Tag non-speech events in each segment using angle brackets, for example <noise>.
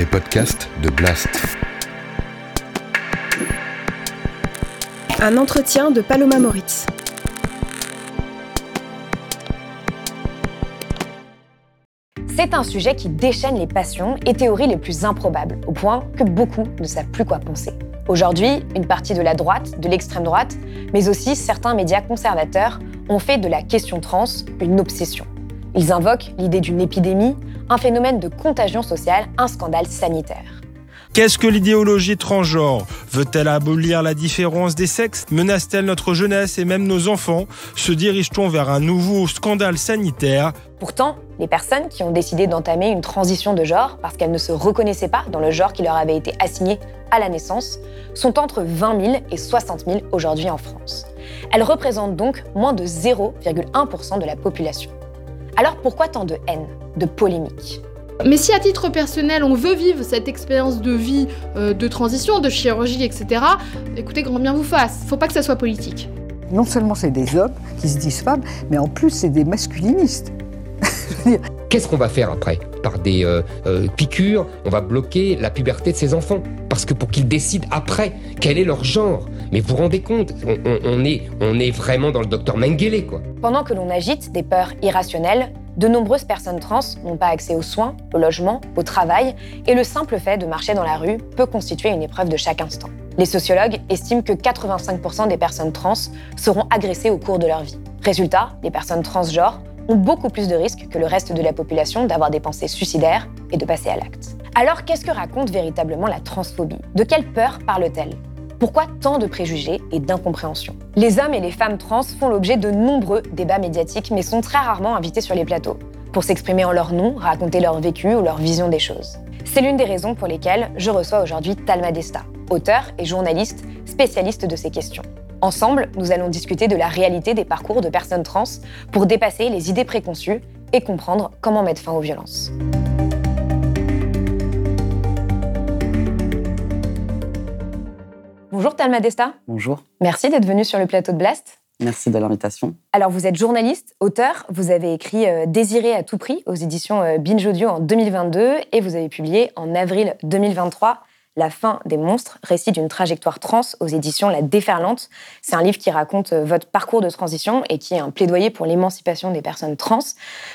les podcasts de Blast. Un entretien de Paloma Moritz. C'est un sujet qui déchaîne les passions et théories les plus improbables, au point que beaucoup ne savent plus quoi penser. Aujourd'hui, une partie de la droite, de l'extrême droite, mais aussi certains médias conservateurs ont fait de la question trans une obsession. Ils invoquent l'idée d'une épidémie, un phénomène de contagion sociale, un scandale sanitaire. Qu'est-ce que l'idéologie transgenre? Veut-elle abolir la différence des sexes? Menace-t-elle notre jeunesse et même nos enfants? Se dirige-t-on vers un nouveau scandale sanitaire? Pourtant, les personnes qui ont décidé d'entamer une transition de genre parce qu'elles ne se reconnaissaient pas dans le genre qui leur avait été assigné à la naissance sont entre 20 000 et 60 000 aujourd'hui en France. Elles représentent donc moins de 0,1% de la population. Alors pourquoi tant de haine, de polémique? Mais si à titre personnel on veut vivre cette expérience de vie, euh, de transition, de chirurgie, etc., écoutez, grand bien vous fasse. Faut pas que ça soit politique. Non seulement c'est des hommes qui se disent femmes, mais en plus c'est des masculinistes. <laughs> Qu'est-ce qu'on va faire après? Par des euh, euh, piqûres, on va bloquer la puberté de ces enfants. Parce que pour qu'ils décident après quel est leur genre. Mais vous vous rendez compte, on, est, vraiment dans le docteur Mengele. Pendant que l'on agite des peurs irrationnelles, de nombreuses personnes trans n'ont pas accès aux soins, au logement, au travail, et le simple fait de marcher dans la rue peut constituer une épreuve de chaque instant. Les sociologues estiment que 85% des personnes trans seront agressées au cours de leur vie. Résultat, les personnes transgenres beaucoup plus de risques que le reste de la population d'avoir des pensées suicidaires et de passer à l'acte. Alors qu'est-ce que raconte véritablement la transphobie? De quelle peur parle-t-elle? Pourquoi tant de préjugés et d'incompréhension? Les hommes et les femmes trans font l'objet de nombreux débats médiatiques, mais sont très rarement invités sur les plateaux pour s'exprimer en leur nom, raconter leur vécu ou leur vision des choses. C'est l'une des raisons pour lesquelles je reçois aujourd'hui Talma Desta, auteur et journaliste spécialiste de ces questions. Ensemble, nous allons discuter de la réalité des parcours de personnes trans pour dépasser les idées préconçues et comprendre comment mettre fin aux violences. Bonjour Talma Desta. Bonjour. Merci d'être venu sur le plateau de Blast. Merci de l'invitation. Alors, vous êtes journaliste, auteur. Vous avez écrit euh, Désiré à tout prix aux éditions euh, Binge Audio en 2022 et vous avez publié en avril 2023 la fin des monstres, récit d'une trajectoire trans aux éditions La Déferlante. C'est un livre qui raconte euh, votre parcours de transition et qui est un plaidoyer pour l'émancipation des personnes trans.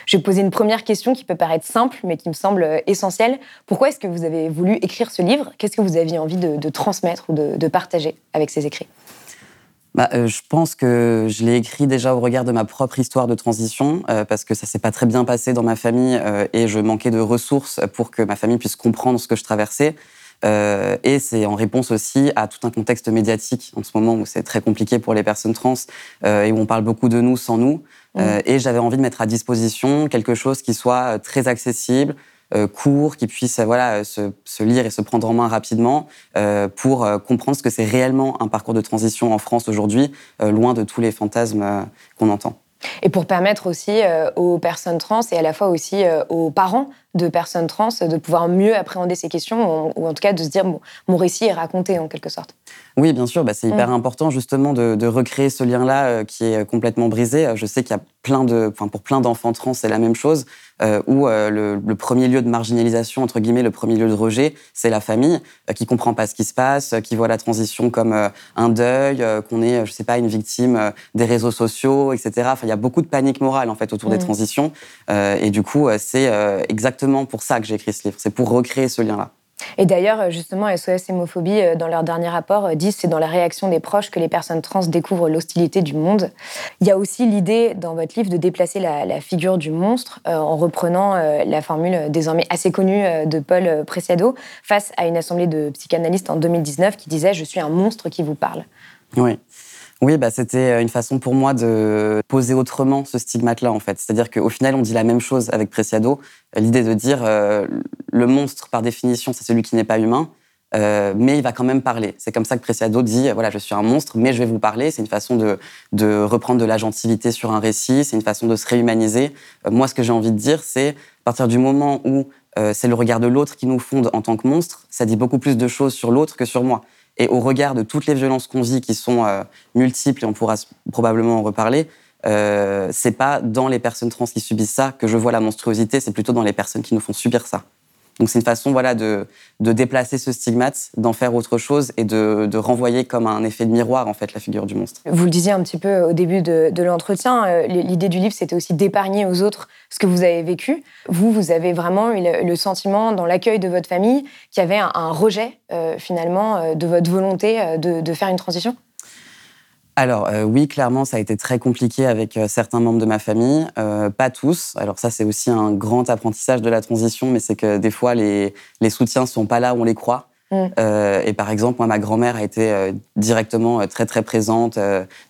Je vais poser une première question qui peut paraître simple, mais qui me semble essentielle. Pourquoi est-ce que vous avez voulu écrire ce livre? Qu'est-ce que vous aviez envie de, transmettre ou de, partager avec ces écrits? Bah, euh, je pense que je l'ai écrit déjà au regard de ma propre histoire de transition, parce que ça s'est pas très bien passé dans ma famille et je manquais de ressources pour que ma famille puisse comprendre ce que je traversais. Euh, et c'est en réponse aussi à tout un contexte médiatique en ce moment où c'est très compliqué pour les personnes trans euh, et où on parle beaucoup de nous sans nous. Mmh. Euh, et j'avais envie de mettre à disposition quelque chose qui soit très accessible, court, qui puisse voilà, se, se, lire et se prendre en main rapidement pour comprendre ce que c'est réellement un parcours de transition en France aujourd'hui, loin de tous les fantasmes qu'on entend. Et pour permettre aussi aux personnes trans et à la fois aussi aux parents de personnes trans de pouvoir mieux appréhender ces questions, ou en tout cas de se dire mon récit est raconté en quelque sorte. Oui, bien sûr, bah, c'est hyper mm. important justement de, recréer ce lien-là euh, qui est complètement brisé. Je sais qu'il y a plein de, enfin, pour plein d'enfants trans, c'est la même chose, euh, où euh, le, premier lieu de marginalisation, entre guillemets, le premier lieu de rejet, c'est la famille, qui comprend pas ce qui se passe, qui voit la transition comme un deuil, qu'on est, je sais pas, une victime des réseaux sociaux, etc. Enfin, il y a beaucoup de panique morale en fait autour des mm. transitions, et du coup, c'est exactement pour ça que j'ai écrit ce livre, c'est pour recréer ce lien-là. Et d'ailleurs, justement, SOS Hémophobie, euh, dans leur dernier rapport, euh, disent c'est dans la réaction des proches que les personnes trans découvrent l'hostilité du monde. Il y a aussi l'idée dans votre livre de déplacer la, figure du monstre euh, en reprenant la formule désormais assez connue de Paul Preciado face à une assemblée de psychanalystes en 2019 qui disait Je suis un monstre qui vous parle. Oui. Oui, bah, c'était euh, une façon pour moi de poser autrement ce stigmate-là, en fait. C'est-à-dire qu'au final, on dit la même chose avec Preciado. L'idée de dire euh, le monstre, par définition, c'est celui qui n'est pas humain, euh, mais il va quand même parler. C'est comme ça que Preciado dit voilà, je suis un monstre, mais je vais vous parler. C'est une façon de, de, reprendre de la gentilité sur un récit, c'est une façon de se réhumaniser. moi, ce que j'ai envie de dire, c'est à partir du moment où c'est le regard de l'autre qui nous fonde en tant que monstre, ça dit beaucoup plus de choses sur l'autre que sur moi. Et au regard de toutes les violences qu'on vit, qui sont euh, multiples, et on pourra probablement en reparler, euh, c'est pas dans les personnes trans qui subissent ça que je vois la monstruosité, c'est plutôt dans les personnes qui nous font subir ça. Donc c'est une façon voilà, de, de déplacer ce stigmate, d'en faire autre chose et de, de, renvoyer comme un effet de miroir en fait la figure du monstre. Vous le disiez un petit peu au début de, de l'entretien, euh, l'idée du livre c'était aussi d'épargner aux autres ce que vous avez vécu. Vous, vous avez vraiment eu le, sentiment dans l'accueil de votre famille qu'il y avait un, rejet euh, finalement euh, de votre volonté de, de faire une transition? Alors euh, oui, clairement, ça a été très compliqué avec euh, certains membres de ma famille, euh, pas tous. Alors ça, c'est aussi un grand apprentissage de la transition, mais c'est que des fois, les, les soutiens sont pas là où on les croit. Mm. Euh, et par exemple, moi, ma grand-mère a été euh, directement euh, très très présente,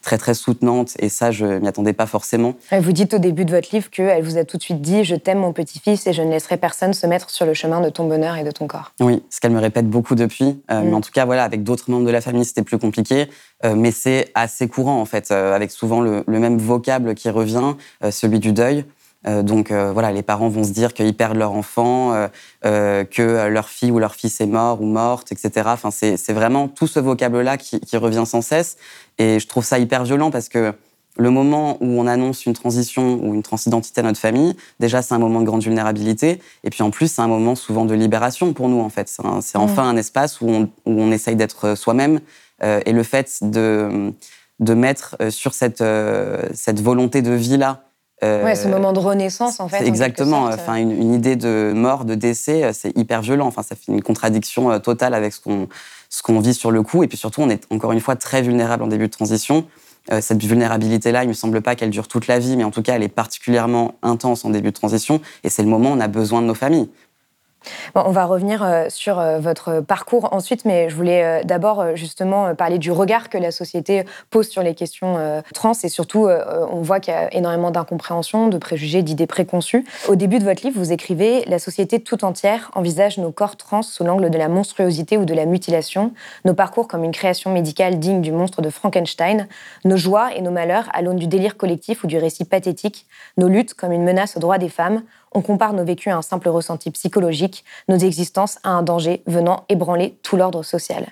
très très soutenante, et ça, je m'y attendais pas forcément. Vous dites au début de votre livre qu'elle vous a tout de suite dit "Je t'aime, mon petit-fils, et je ne laisserai personne se mettre sur le chemin de ton bonheur et de ton corps." Oui, ce qu'elle me répète beaucoup depuis. Mais mm. en tout cas, voilà, avec d'autres membres de la famille, c'était plus compliqué, mais c'est assez courant en fait, avec souvent le, le, même vocable qui revient, celui du deuil. Euh, donc euh, voilà, les parents vont se dire qu'ils perdent leur enfant, euh, que leur fille ou leur fils est mort ou morte, etc. Enfin, c'est vraiment tout ce vocable-là qui, revient sans cesse. Et je trouve ça hyper violent parce que le moment où on annonce une transition ou une transidentité à notre famille, déjà c'est un moment de grande vulnérabilité, et puis en plus c'est un moment souvent de libération pour nous en fait. C'est enfin un espace où on, où on essaye d'être soi-même, et le fait de, de mettre sur cette, cette volonté de vie là euh, ouais, ce moment de renaissance, en fait. Exactement. enfin, une, idée de mort, de décès, euh, c'est hyper violent. Enfin, ça fait une contradiction euh, totale avec ce qu'on ce qu'on vit sur le coup. Et puis surtout, on est encore une fois très vulnérable en début de transition. cette vulnérabilité-là, il me semble pas qu'elle dure toute la vie, mais en tout cas, elle est particulièrement intense en début de transition. Et c'est le moment où on a besoin de nos familles on va revenir euh, sur euh, votre parcours ensuite, mais je voulais euh, d'abord justement parler du regard que la société pose sur les questions trans et surtout, on voit qu'il y a énormément d'incompréhension, de préjugés, d'idées préconçues. Au début de votre livre, vous écrivez La société tout entière envisage nos corps trans sous l'angle de la monstruosité ou de la mutilation, nos parcours comme une création médicale digne du monstre de Frankenstein, nos joies et nos malheurs à l'aune du délire collectif ou du récit pathétique, nos luttes comme une menace aux droits des femmes, on compare nos vécus à un simple ressenti psychologique, nos existences à un danger venant ébranler tout l'ordre social.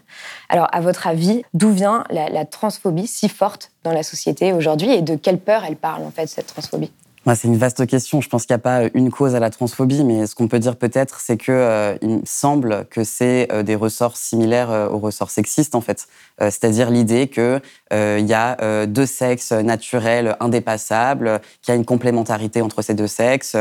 Alors, à votre avis, d'où vient la, transphobie si forte dans la société aujourd'hui et de quelle peur elle parle en fait cette transphobie? C'est une vaste question. Je pense qu'il n'y a pas une cause à la transphobie, mais ce qu'on peut dire peut-être, c'est que euh, il me semble que c'est euh, des ressorts similaires euh, aux ressorts sexistes en fait. C'est-à-dire l'idée que il y a deux sexes naturels indépassables, qu'il y a une complémentarité entre ces deux sexes,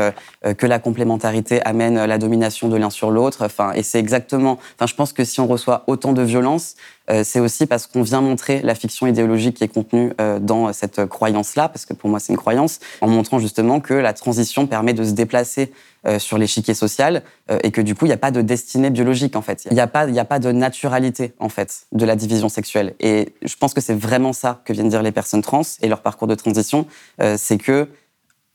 que la complémentarité amène la domination de l'un sur l'autre. Enfin, et c'est exactement. Enfin, je pense que si on reçoit autant de violence, euh, c'est aussi parce qu'on vient montrer la fiction idéologique qui est contenue euh, dans cette croyance-là, parce que pour moi c'est une croyance, en montrant justement que la transition permet de se déplacer euh, sur l'échiquier social et que du coup il n'y a pas de destinée biologique en fait. Il n'y a pas, a pas de naturalité en fait de la division sexuelle. Et je pense que c'est vraiment ça que viennent dire les personnes trans et leur parcours de transition, c'est que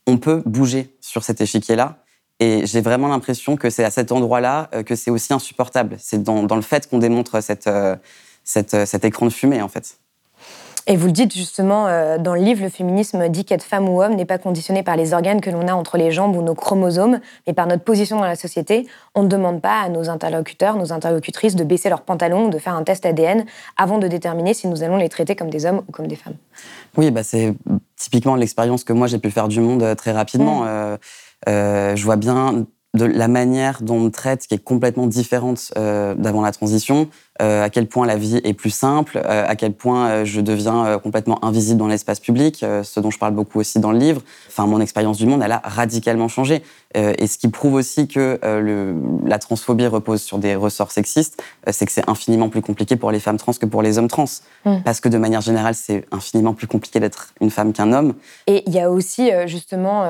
on peut bouger sur cet échiquier-là. Et j'ai vraiment l'impression que c'est à cet endroit-là que c'est aussi insupportable. C'est dans, dans, le fait qu'on démontre cette, euh, cet écran de fumée, en fait. Et vous le dites justement euh, dans le livre, le féminisme dit qu'être femme ou homme n'est pas conditionné par les organes que l'on a entre les jambes ou nos chromosomes, mais par notre position dans la société. On ne demande pas à nos interlocuteurs, nos interlocutrices de baisser leurs pantalons ou de faire un test ADN avant de déterminer si nous allons les traiter comme des hommes ou comme des femmes. Oui, bah c'est typiquement l'expérience que moi j'ai pu faire du monde euh, très rapidement. Mmh. je vois bien de la manière dont on me traite qui est complètement différente d'avant la transition. Euh, à quel point la vie est plus simple, euh, à quel point euh, je deviens complètement invisible dans l'espace public, ce dont je parle beaucoup aussi dans le livre. Enfin, mon expérience du monde, elle a radicalement changé. et ce qui prouve aussi que le, la transphobie repose sur des ressorts sexistes, c'est que c'est infiniment plus compliqué pour les femmes trans que pour les hommes trans. Mm. Parce que de manière générale, c'est infiniment plus compliqué d'être une femme qu'un homme. Et il y a aussi justement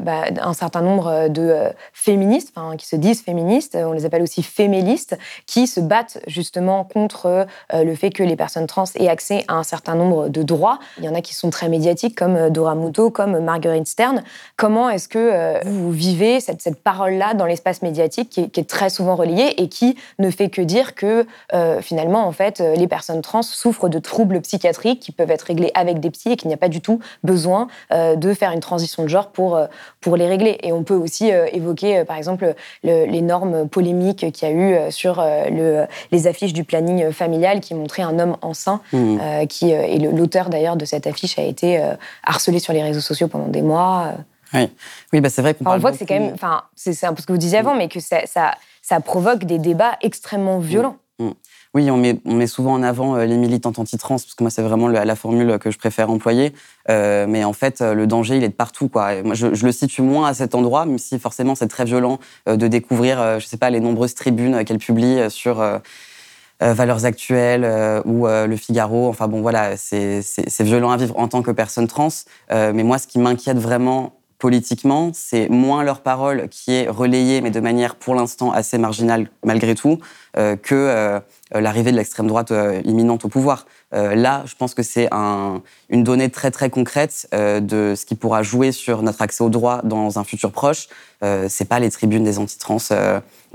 bah, un certain nombre de féministes, qui se disent féministes, on les appelle aussi fémélistes, qui se battent justement contre euh, le fait que les personnes trans aient accès à un certain nombre de droits. Il y en a qui sont très médiatiques, comme euh, Dora Muto, comme Marguerite Stern. Comment est-ce que euh, vous vivez cette, cette parole-là dans l'espace médiatique qui est, très souvent relayée et qui ne fait que dire que finalement, en fait, les personnes trans souffrent de troubles psychiatriques qui peuvent être réglés avec des psys et qu'il n'y a pas du tout besoin de faire une transition de genre pour, pour les régler. Et on peut aussi évoquer, par exemple, les normes polémiques qu'il y a eu sur le, les affiches du planning familial qui montrait un homme enceint, mmh. euh, qui, euh, et l'auteur d'ailleurs de cette affiche a été euh, harcelé sur les réseaux sociaux pendant des mois. Oui, oui bah c'est vrai qu'on On voit que c'est quand même, enfin, c'est un peu ce que vous disiez avant, mais que ça, ça ça provoque des débats extrêmement violents. Mm. Oui, on met, on met, souvent en avant les militantes anti-trans, parce que moi, c'est vraiment la, formule que je préfère employer. mais en fait, le danger, il est de partout. Quoi. moi, je, je, le situe moins à cet endroit, même si forcément, c'est très violent de découvrir, je sais pas, les nombreuses tribunes qu'elle publie sur Valeurs actuelles euh, ou euh, Le Figaro. Enfin bon, voilà, c'est violent à vivre en tant que personne trans. mais moi, ce qui m'inquiète vraiment politiquement, c'est moins leur parole qui est relayée, mais de manière pour l'instant assez marginale malgré tout, que l'arrivée de l'extrême droite imminente au pouvoir. là, je pense que c'est un, une donnée très très concrète de ce qui pourra jouer sur notre accès au droit dans un futur proche. c'est pas les tribunes des antitrans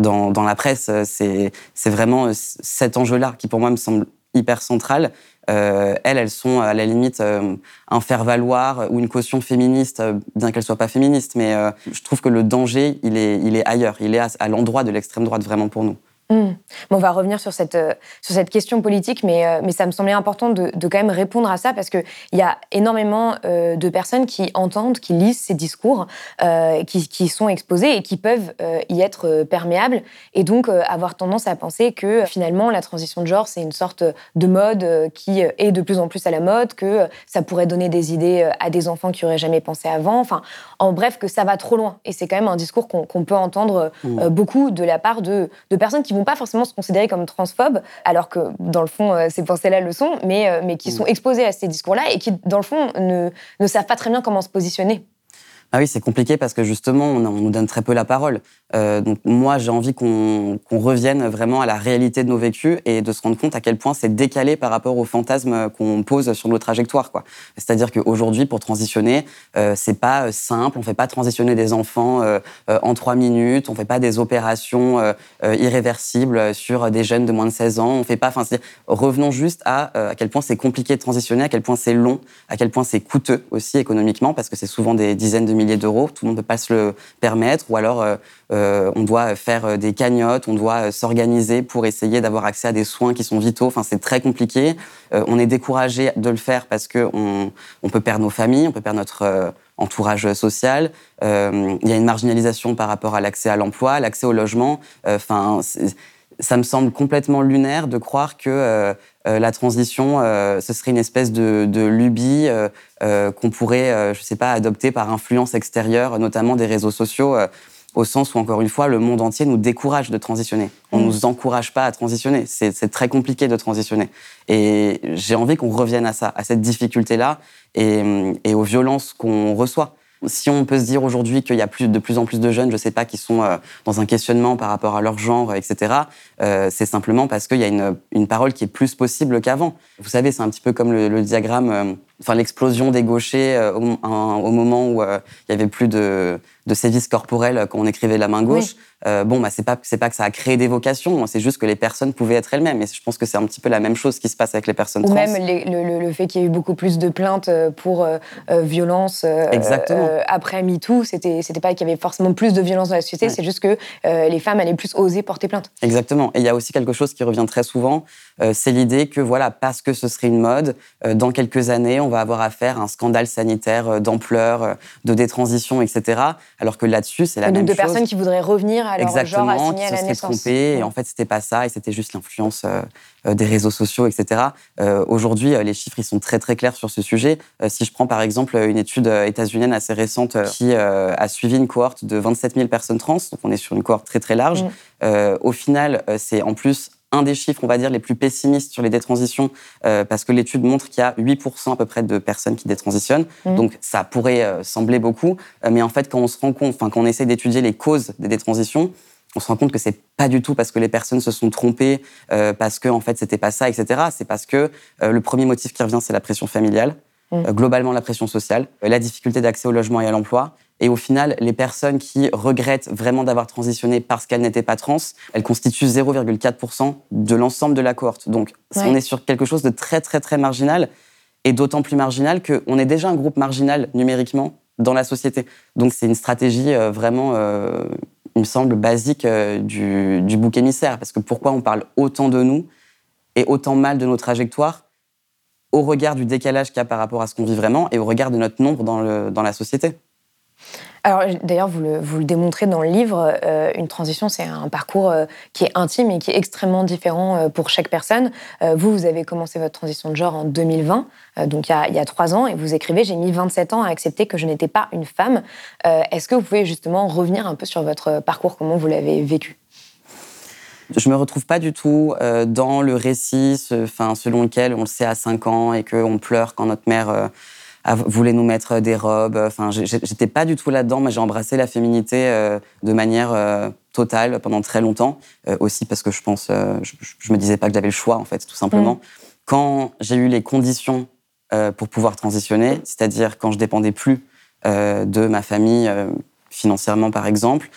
dans, dans la presse. Euh, c'est vraiment euh, cet enjeu-là qui, pour moi, me semble hyper central. Euh, elles, elles sont à la limite un faire-valoir ou une caution féministe, bien qu'elle soit pas féministe. Mais je trouve que le danger, il est, il est ailleurs. Il est à l'endroit de l'extrême droite, vraiment pour nous. Hmm. on va revenir sur cette, euh, sur cette question politique, mais, euh, mais ça me semblait important de, de, quand même répondre à ça parce qu'il y a énormément euh, de personnes qui entendent, qui lisent ces discours, qui, qui, sont exposés et qui peuvent y être perméables et donc avoir tendance à penser que finalement la transition de genre c'est une sorte de mode qui est de plus en plus à la mode, que ça pourrait donner des idées à des enfants qui auraient jamais pensé avant. Enfin, en bref, que ça va trop loin. Et c'est quand même un discours qu'on peut entendre mmh. beaucoup de la part de, de personnes qui vont pas forcément se considérer comme transphobes, alors que dans le fond, euh, ces pensées-là le sont, mais, euh, mais qui mm. sont exposées à ces discours-là et qui, dans le fond, ne, ne savent pas très bien comment se positionner. Ah oui, c'est compliqué parce que justement, on, nous donne très peu la parole. Euh, donc moi, j'ai envie qu'on revienne vraiment à la réalité de nos vécus et de se rendre compte à quel point c'est décalé par rapport aux fantasmes qu'on pose sur nos trajectoires. C'est-à-dire qu'aujourd'hui, pour transitionner, euh, c'est pas simple. On fait pas transitionner des enfants euh, en trois minutes. On fait pas des opérations irréversibles sur des jeunes de moins de 16 ans. On fait pas. Enfin, revenons juste à à quel point c'est compliqué de transitionner, à quel point c'est long, à quel point c'est coûteux aussi économiquement parce que c'est souvent des dizaines de milliers d'euros. Tout le monde ne peut pas se le permettre. Ou alors, euh, euh, on doit faire euh, des cagnottes, on doit s'organiser pour essayer d'avoir accès à des soins qui sont vitaux. Enfin, c'est très compliqué. on est découragé de le faire parce qu'on on peut perdre nos familles, on peut perdre notre entourage social. il y a une marginalisation par rapport à l'accès à l'emploi, l'accès au logement. Enfin, ça me semble complètement lunaire de croire que euh, euh, la transition, euh, ce serait une espèce de, lubie qu'on pourrait, je sais pas, adopter par influence extérieure, notamment des réseaux sociaux, au sens où, encore une fois, le monde entier nous décourage de transitionner. On ne mm. nous encourage pas à transitionner. C'est très compliqué de transitionner. Et j'ai envie qu'on revienne à ça, à cette difficulté-là et, et aux violences qu'on reçoit. Si on peut se dire aujourd'hui qu'il y a plus, de plus en plus de jeunes, je ne sais pas, qui sont euh, dans un questionnement par rapport à leur genre, etc., euh, c'est simplement parce qu'il y a une, une, parole qui est plus possible qu'avant. Vous savez, c'est un petit peu comme le, le diagramme euh, enfin l'explosion des gauchers euh, au, moment où euh, il y avait plus de, de sévices corporels quand on écrivait la main gauche. Euh, bon, bah c'est pas c'est pas que ça a créé des vocations, c'est juste que les personnes pouvaient être elles-mêmes. Et je pense que c'est un petit peu la même chose qui se passe avec les personnes trans. Ou même le, le, fait qu'il y ait eu beaucoup plus de plaintes pour violence après MeToo, c'était c'était pas qu'il y avait forcément plus de violence dans la société, c'est juste que les femmes allaient plus oser porter plainte. Exactement. Et il y a aussi quelque chose qui revient très souvent, c'est l'idée que voilà, parce que ce serait une mode, dans quelques années, on va avoir affaire à un scandale sanitaire euh, d'ampleur, euh, de détransition, etc. Alors que là-dessus, c'est la même chose. de personnes qui voudraient revenir à leur Exactement, genre assigné à la naissance. et en fait, c'était pas ça, et c'était juste l'influence euh, des réseaux sociaux, etc. Aujourd'hui, les chiffres, ils sont très très clairs sur ce sujet. si je prends par exemple une étude états-unienne assez récente qui a suivi une cohorte de 27 000 personnes trans, donc on est sur une cohorte très très large, mm. au final, c'est en plus un des chiffres, on va dire, les plus pessimistes sur les détransitions, euh, parce que l'étude montre qu'il y a 8% à peu près de personnes qui détransitionnent. Mmh. Donc, ça pourrait euh, sembler beaucoup. Euh, mais en fait, quand on se rend compte, enfin, quand on essaie d'étudier les causes des détransitions, on se rend compte que c'est pas du tout parce que les personnes se sont trompées, parce que en fait c'était pas ça, etc. C'est parce que le premier motif qui revient, c'est la pression familiale, mmh. globalement la pression sociale, la difficulté d'accès au logement et à l'emploi, et au final, les personnes qui regrettent vraiment d'avoir transitionné parce qu'elles n'étaient pas trans, elles constituent 0,4% de l'ensemble de la cohorte. Donc, on est sur quelque chose de très, très, très marginal, et d'autant plus marginal qu'on est déjà un groupe marginal numériquement dans la société. Donc, c'est une stratégie euh, vraiment, euh, il me semble, basique euh, du, du bouc émissaire. Parce que pourquoi on parle autant de nous et autant mal de nos trajectoires au regard du décalage qu'il y a par rapport à ce qu'on vit vraiment et au regard de notre nombre dans, le, dans la société? Alors d'ailleurs, vous le, vous démontrez dans le livre, euh, une transition, c'est un parcours euh, qui est intime et qui est extrêmement différent euh, pour chaque personne. vous, vous avez commencé votre transition de genre en 2020, donc il y, a, il y, a, trois ans, et vous écrivez, j'ai mis 27 ans à accepter que je n'étais pas une femme. Est-ce que vous pouvez justement revenir un peu sur votre parcours, comment vous l'avez vécu? Je me retrouve pas du tout dans le récit, enfin, selon lequel on le sait à 5 ans et qu'on pleure quand notre mère voulait nous mettre des robes. Enfin, j'étais pas du tout là-dedans. mais j'ai embrassé la féminité euh, de manière euh, totale pendant très longtemps. Euh, aussi parce que je pense, je, me disais pas que j'avais le choix, en fait, tout simplement. Quand j'ai eu les conditions pour pouvoir transitionner, c'est-à-dire quand je dépendais plus de ma famille financièrement par exemple,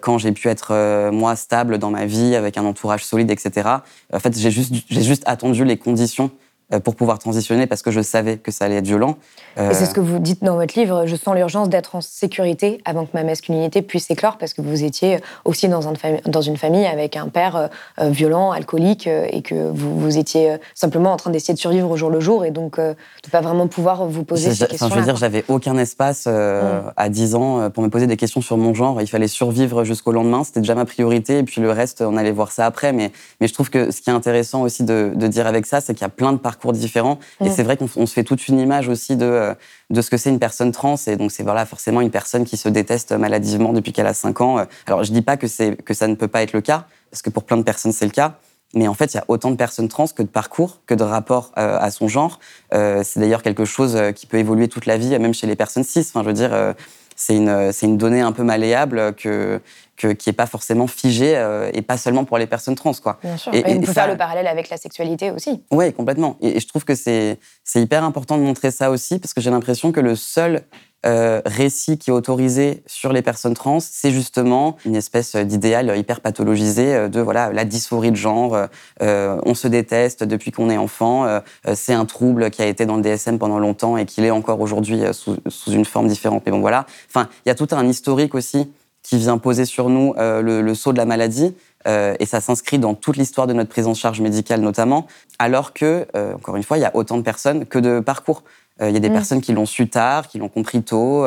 quand j'ai pu être moi stable dans ma vie avec un entourage solide, etc. En fait, j'ai juste, j'ai juste attendu les conditions euh, pour pouvoir transitionner parce que je savais que ça allait être violent. Et c'est ce que vous dites dans votre livre, je sens l'urgence d'être en sécurité avant que ma masculinité puisse éclore parce que vous étiez aussi dans, un dans une famille avec un père euh, euh, violent, alcoolique et que vous, vous étiez simplement en train d'essayer de survivre au jour le jour et donc de ne pas vraiment pouvoir vous poser ces questions. Je veux dire, j'avais aucun espace mm. à 10 ans pour me poser des questions sur mon genre. Il fallait survivre jusqu'au lendemain, c'était déjà ma priorité et puis le reste, on allait voir ça après. Mais, mais je trouve que ce qui est intéressant aussi de, de dire avec ça, c'est qu'il y a plein de parcours parcours différents. Et c'est vrai qu'on se fait toute une image aussi de, euh, de ce que c'est une personne trans. Et donc, c'est voilà, forcément une personne qui se déteste maladivement depuis qu'elle a 5 ans. Alors, je dis pas que, que ça ne peut pas être le cas, parce que pour plein de personnes, c'est le cas. Mais en fait, il y a autant de personnes trans que de parcours, que de rapports euh, à son genre. Euh, c'est d'ailleurs quelque chose qui peut évoluer toute la vie, même chez les personnes cis. Enfin, je veux dire, c'est une, une donnée un peu malléable que, qui n'est pas forcément figé euh, et pas seulement pour les personnes trans. Quoi. Bien sûr. Et, on peut faire le parallèle avec la sexualité aussi. Oui, complètement. Et, je trouve que c'est hyper important de montrer ça aussi parce que j'ai l'impression que le seul euh, récit qui est autorisé sur les personnes trans, c'est justement une espèce d'idéal hyper pathologisé euh, de voilà la dysphorie de genre. on se déteste depuis qu'on est enfant. c'est un trouble qui a été dans le DSM pendant longtemps et qui l'est encore aujourd'hui sous, une forme différente. Mais bon, voilà. Enfin, il y a tout un historique aussi qui vient poser sur nous euh, le, le, sceau de la maladie. Euh, et ça s'inscrit dans toute l'histoire de notre prise en charge médicale notamment, alors que, euh, encore une fois, il y a autant de personnes que de parcours. Il y a des mm. personnes qui l'ont su tard, qui l'ont compris tôt,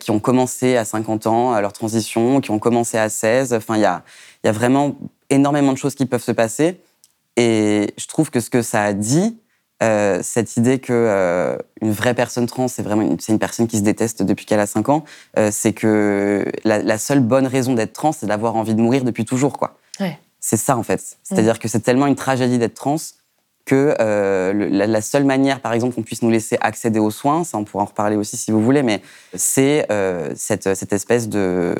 qui ont commencé à 50 ans à leur transition, qui ont commencé à 16. Enfin, il y a, il y a vraiment énormément de choses qui peuvent se passer. Et je trouve que ce que ça a dit, euh, cette idée que euh, une vraie personne trans, c'est vraiment une, c'est une personne qui se déteste depuis qu'elle a 5 ans, euh, c'est que la, seule bonne raison d'être trans, c'est d'avoir envie de mourir depuis toujours, quoi. C'est ça en fait. C'est-à-dire mm. que c'est tellement une tragédie d'être trans que la, seule manière, par exemple, qu'on puisse nous laisser accéder aux soins, ça on pourra en reparler aussi si vous voulez, mais c'est cette, cette, espèce de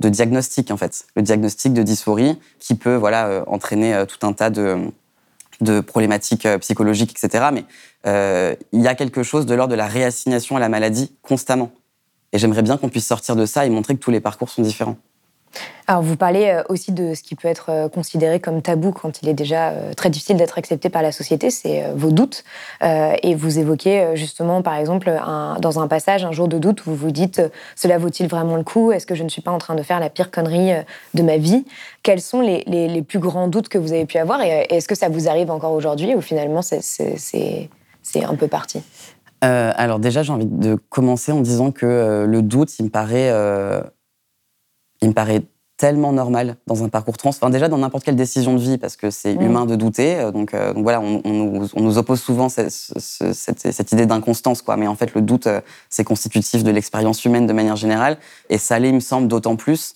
de diagnostic en fait, le diagnostic de dysphorie qui peut voilà entraîner tout un tas de de problématiques euh, psychologiques, etc. Mais euh, il y a quelque chose de l'ordre de la réassignation à la maladie constamment. Et j'aimerais bien qu'on puisse sortir de ça et montrer que tous les parcours sont différents. Alors, vous parlez euh, aussi de ce qui peut être euh, considéré comme tabou quand il est déjà euh, très difficile d'être accepté par la société, c'est vos doutes. Et vous évoquez justement, par exemple, dans un passage, un jour de doute, où vous vous dites Cela vaut-il vraiment le coup? Est-ce que je ne suis pas en train de faire la pire connerie de ma vie? Quels sont les, plus grands doutes que vous avez pu avoir? Et est-ce que ça vous arrive encore aujourd'hui ou finalement c'est un peu parti? Alors déjà, j'ai envie de commencer en disant que le doute, il me paraît il me paraît tellement normal dans un parcours trans, enfin déjà dans n'importe quelle décision de vie, parce que c'est mm. humain de douter. Euh, donc, euh, donc voilà, on, nous, oppose souvent cette, cette, idée d'inconstance, quoi. Mais en fait, le doute, euh, c'est constitutif de l'expérience humaine de manière générale. Et ça l'est, il me semble, d'autant plus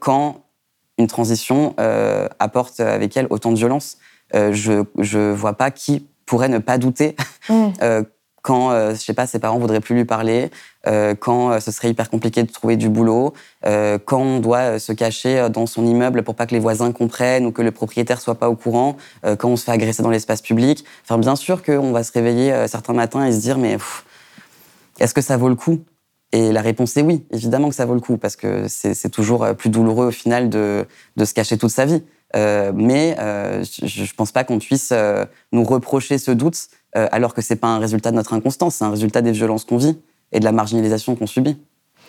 quand une transition apporte avec elle autant de violence. je ne vois pas qui pourrait ne pas douter mm. Quand, euh, je sais pas, ses parents voudraient plus lui parler, euh, quand euh, ce serait hyper compliqué de trouver du boulot, quand on doit se cacher dans son immeuble pour pas que les voisins comprennent ou que le propriétaire soit pas au courant, quand on se fait agresser dans l'espace public. Bien sûr qu'on va se réveiller certains matins et se dire, mais est-ce que ça vaut le coup? Et la réponse est oui, évidemment que ça vaut le coup, parce que c'est toujours plus douloureux au final de, se cacher toute sa vie. Euh, mais euh, je ne pense pas qu'on puisse euh, nous reprocher ce doute alors que c'est pas un résultat de notre inconstance, c'est un résultat des violences qu'on vit et de la marginalisation qu'on subit.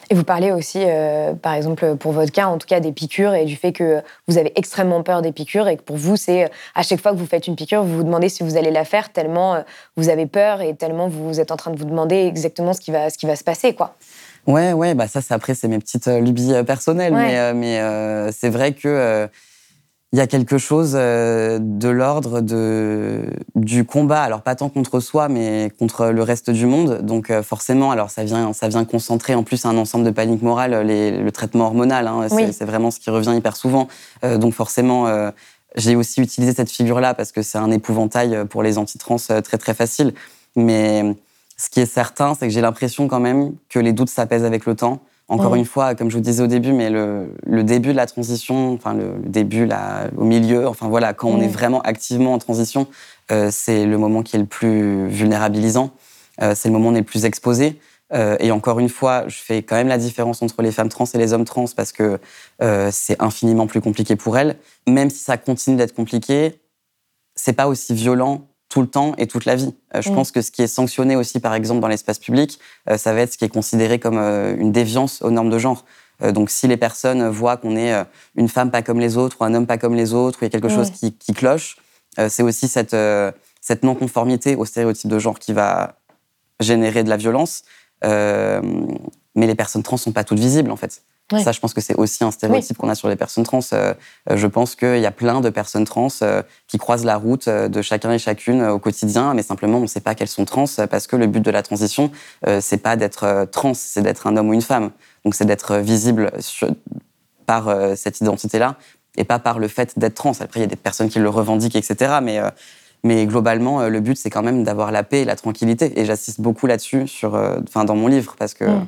Et vous parlez aussi, par exemple, pour votre cas, en tout cas, des piqûres et du fait que vous avez extrêmement peur des piqûres et que pour vous, c'est à chaque fois que vous faites une piqûre, vous vous demandez si vous allez la faire tellement vous avez peur et tellement vous êtes en train de vous demander exactement ce qui va, ce qui va se passer, quoi. Ouais, ouais, bah ça, c'est après, c'est mes petites euh, lubies euh, personnelles, Ouais. mais, euh, mais euh, c'est vrai que euh, il y a quelque chose euh, de l'ordre de du combat, alors pas tant contre soi, mais contre le reste du monde. Donc euh, forcément, alors ça vient, ça vient concentrer en plus un ensemble de panique morale, les- le traitement hormonal. hein, c'est, Oui. vraiment ce qui revient hyper souvent. Euh, donc forcément. euh, j'ai aussi utilisé cette figure-là parce que c'est un épouvantail pour les antitrans euh, très très facile. Mais ce qui est certain, c'est que j'ai l'impression quand même que les doutes s'apaisent avec le temps. Encore Mhm. une fois, comme je vous disais au début, mais le, le début de la transition, enfin le, le début là, au milieu, enfin voilà, quand on est vraiment activement en transition, euh, c'est le moment qui est le plus vulnérabilisant. Euh, c'est le moment où on est le plus exposé. Euh, et encore une fois, je fais quand même la différence entre les femmes trans et les hommes trans parce que c'est infiniment plus compliqué pour elles. Même si ça continue d'être compliqué, c'est pas aussi violent tout le temps et toute la vie. Euh, je Mm. pense que ce qui est sanctionné aussi, par exemple, dans l'espace public, euh, ça va être ce qui est considéré comme euh, une déviance aux normes de genre. Donc, si les personnes voient qu'on est une femme pas comme les autres ou un homme pas comme les autres, ou il y a quelque Mm. chose qui, qui cloche, c'est aussi cette, cette non-conformité au stéréotype de genre qui va générer de la violence. Euh, mais les personnes trans sont pas toutes visibles, en fait. Ouais. Ça, je pense que c'est aussi un stéréotype qu'on a sur les personnes trans. Euh, euh, je pense qu'il y a plein de personnes trans euh, qui croisent la route de chacun et chacune au quotidien, mais simplement on ne sait pas qu'elles sont trans parce que le but de la transition, euh, c'est pas d'être trans, c'est d'être un homme ou une femme. Donc c'est d'être visible sur- par cette identité-là et pas par le fait d'être trans. Après, il y a des personnes qui le revendiquent, etc. Mais, mais globalement, le but, c'est quand même d'avoir la paix et la tranquillité. Et j'assiste beaucoup là-dessus sur, euh, enfin, dans mon livre parce que Mm.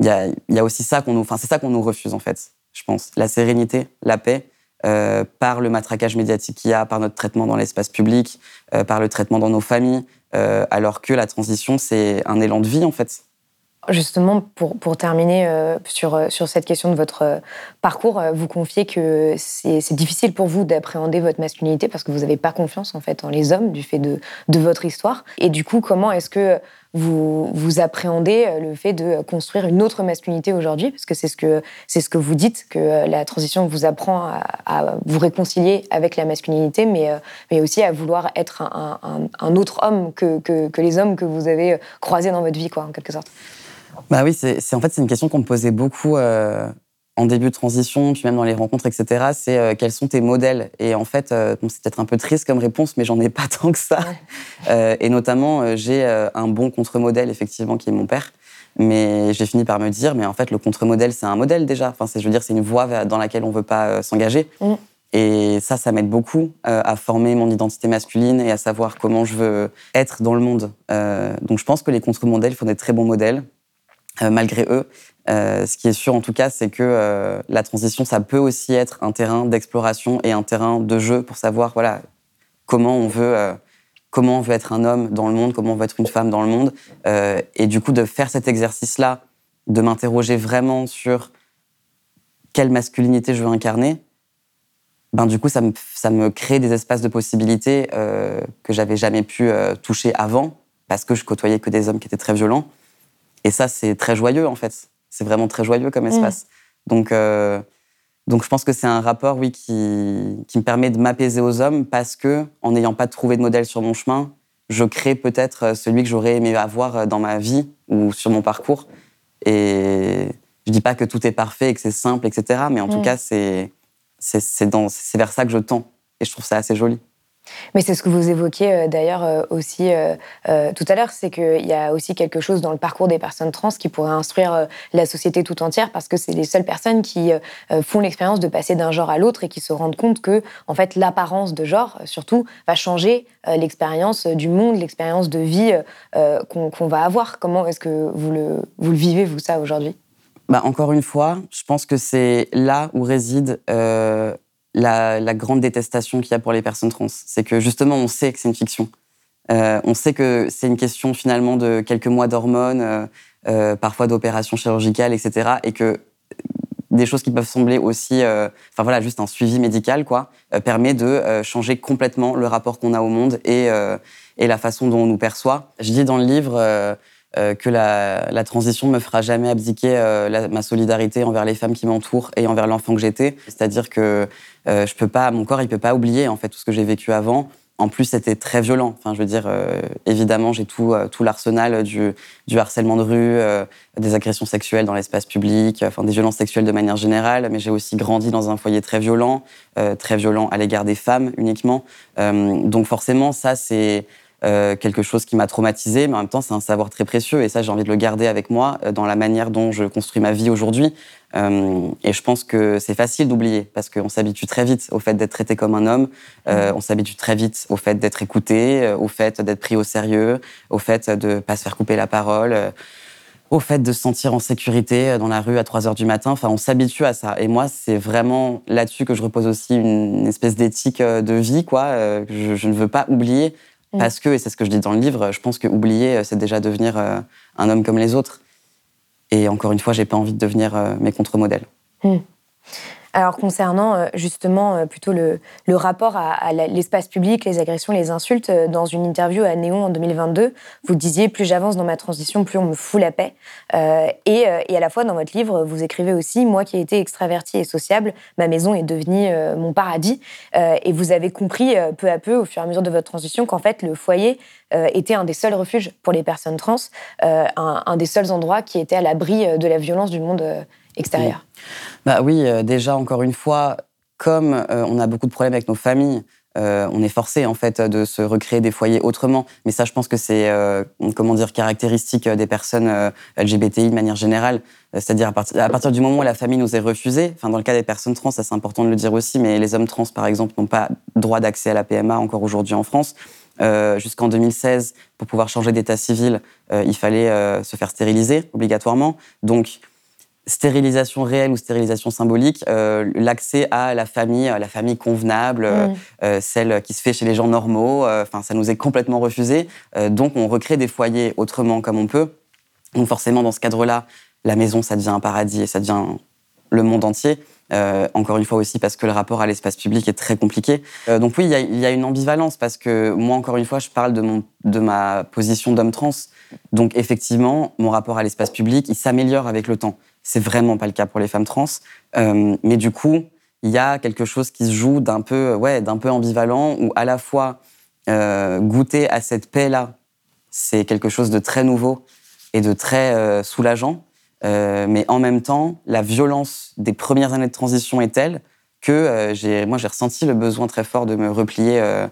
Il y, a, aussi ça qu'on nous, enfin, c'est ça qu'on nous refuse en fait, je pense. La sérénité, la paix, euh, par le matraquage médiatique qu'il y a, par notre traitement dans l'espace public, euh, par le traitement dans nos familles, euh, alors que la transition, c'est un élan de vie en fait. Justement, pour, pour terminer sur, sur cette question de votre parcours, vous confiez que c'est difficile pour vous d'appréhender votre masculinité parce que vous n'avez pas confiance en fait en les hommes du fait de, de votre histoire. Et du coup, comment est-ce que vous, vous appréhendez euh, le fait de construire une autre masculinité aujourd'hui Parce que c'est ce que ce que vous dites que euh, la transition vous apprend à, vous réconcilier avec la masculinité, mais euh, mais aussi à vouloir être un, autre homme que, que, les hommes que vous avez croisés dans votre vie, quoi, en quelque sorte. Bah oui, c'est en fait c'est une question qu'on me posait beaucoup en début de transition, puis même dans les rencontres, etc. C'est euh, quels sont tes modèles Et en fait, euh, bon, c'est peut-être un peu triste comme réponse, mais j'en ai pas <laughs> tant que ça. Ouais. Euh, et notamment, j'ai un bon contre-modèle effectivement qui est mon père. Mais j'ai fini par me dire, mais en fait, le contre-modèle, c'est un modèle déjà. Enfin, je veux dire, c'est une voie dans laquelle on veut pas s'engager. Mm. Et ça, ça m'aide beaucoup à former mon identité masculine et à savoir comment je veux être dans le monde. Donc, je pense que les contre-modèles font des très bons modèles, euh, malgré eux. Euh, ce qui est sûr, en tout cas, c'est que euh, la transition, ça peut aussi être un terrain d'exploration et un terrain de jeu pour savoir, voilà, comment on veut, euh, comment on veut être un homme dans le monde, comment on veut être une femme dans le monde. Euh, et du coup, de faire cet exercice-là, de m'interroger vraiment sur quelle masculinité je veux incarner, ben du coup, ça me, ça me crée des espaces de possibilités euh, que j'avais jamais pu toucher avant, parce que je côtoyais que des hommes qui étaient très violents. Et ça, c'est très joyeux, en fait. C'est vraiment très joyeux comme espace. Donc, euh, donc, je pense que c'est un rapport, oui, qui, qui me permet de m'apaiser aux hommes, parce que, en n'ayant pas trouvé de modèle sur mon chemin, je crée peut-être euh, celui que j'aurais aimé avoir euh, dans ma vie ou sur mon parcours. Et je dis pas que tout est parfait et que c'est simple, etc. Mais en tout Mm. cas, c'est vers ça que je tends. Et je trouve ça assez joli. Mais c'est ce que vous évoquiez euh, d'ailleurs euh, aussi euh, tout à l'heure, c'est qu'il y a aussi quelque chose dans le parcours des personnes trans qui pourrait instruire la société tout entière parce que c'est les seules personnes qui font l'expérience de passer d'un genre à l'autre et qui se rendent compte que en fait l'apparence de genre surtout va changer l'expérience du monde, l'expérience de vie qu'on va avoir. Comment est-ce que vous le, vivez vous ça aujourd'hui? Bah, encore une fois, je pense que c'est là où réside la, grande détestation qu'il y a pour les personnes trans. C'est que justement, on sait que c'est une fiction. Euh, on sait que c'est une question finalement de quelques mois d'hormones, euh, euh, parfois d'opérations chirurgicales, etc. Et que des choses qui peuvent sembler aussi, enfin voilà, juste un suivi médical, quoi, permet de changer complètement le rapport qu'on a au monde et, et la façon dont on nous perçoit. Je dis dans le livre euh, que la, la transition me fera jamais abdiquer euh, la- ma solidarité envers les femmes qui m'entourent et envers l'enfant que j'étais. C'est-à-dire que euh, je peux pas, mon corps, il peut pas oublier en fait tout ce que j'ai vécu avant. en plus, c'était très violent. Enfin, je veux dire, euh, évidemment, j'ai tout, euh, tout l'arsenal du, du, harcèlement de rue, des agressions sexuelles dans l'espace public, enfin des violences sexuelles de manière générale. Mais j'ai aussi grandi dans un foyer très violent, très violent à l'égard des femmes uniquement. donc forcément, ça, c'est quelque chose qui m'a traumatisé, mais en même temps, c'est un savoir très précieux. Et ça, j'ai envie de le garder avec moi dans la manière dont je construis ma vie aujourd'hui. Euh, et je pense que c'est facile d'oublier parce qu'on s'habitue très vite au fait d'être traité comme un homme, euh, on s'habitue très vite au fait d'être écouté, euh, au fait d'être pris au sérieux, au fait de ne pas se faire couper la parole, au fait de se sentir en sécurité dans la rue à 3 heures du matin. Enfin, on s'habitue à ça. Et moi, c'est vraiment là-dessus que je repose aussi une espèce d'éthique de vie, quoi. Je, ne veux pas oublier mm. parce que, et c'est ce que je dis dans le livre, je pense que oublier, c'est déjà devenir un homme comme les autres. Et encore une fois, j'ai pas envie de devenir euh, mes contre-modèles. Hmm. Alors concernant euh, justement euh, plutôt le, rapport à, l'espace public, les agressions, les insultes, dans une interview à Néon en 2022, vous disiez plus j'avance dans ma transition, plus on me fout la paix. et, à la fois dans votre livre, vous écrivez aussi moi qui ai été extraverti et sociable, ma maison est devenue mon paradis. et vous avez compris peu à peu, au fur et à mesure de votre transition, qu'en fait le foyer euh, était un des seuls refuges pour les personnes trans, euh, un, des seuls endroits qui était à l'abri euh, de la violence du monde Bah oui, déjà encore une fois, comme on a beaucoup de problèmes avec nos familles, on est forcé en fait de se recréer des foyers autrement. Mais ça, je pense que c'est comment dire caractéristique des personnes LGBTI de manière générale. C'est-à-dire à, partir du moment où la famille nous est refusée. Enfin, dans le cas des personnes trans, ça c'est important de le dire aussi. Mais les hommes trans, par exemple, n'ont pas droit d'accès à la PMA encore aujourd'hui en France. Euh, jusqu'en 2016, pour pouvoir changer d'état civil, euh, il fallait euh, se faire stériliser obligatoirement. Donc, stérilisation réelle ou stérilisation symbolique, l'accès à la famille, la famille convenable, mm. celle qui se fait chez les gens normaux, enfin, ça nous est complètement refusé. donc, on recrée des foyers autrement comme on peut. Donc, forcément, dans ce cadre-là, la maison, ça devient un paradis et ça devient le monde entier. Euh, encore une fois aussi parce que le rapport à l'espace public est très compliqué. Euh, donc oui, il y, a une ambivalence parce que moi, encore une fois, je parle de, mon, de ma position d'homme trans. Donc effectivement, mon rapport à l'espace public, il s'améliore avec le temps. C'est vraiment pas le cas pour les femmes trans. Euh, mais du coup, il y a quelque chose qui se joue d'un peu, ouais, d'un peu ambivalent où à la fois goûter à cette paix-là, c'est quelque chose de très nouveau et de très soulageant. Euh, mais en même temps, la violence des premières années de transition est telle que euh, j'ai, moi, j'ai ressenti le besoin très fort de me replier euh,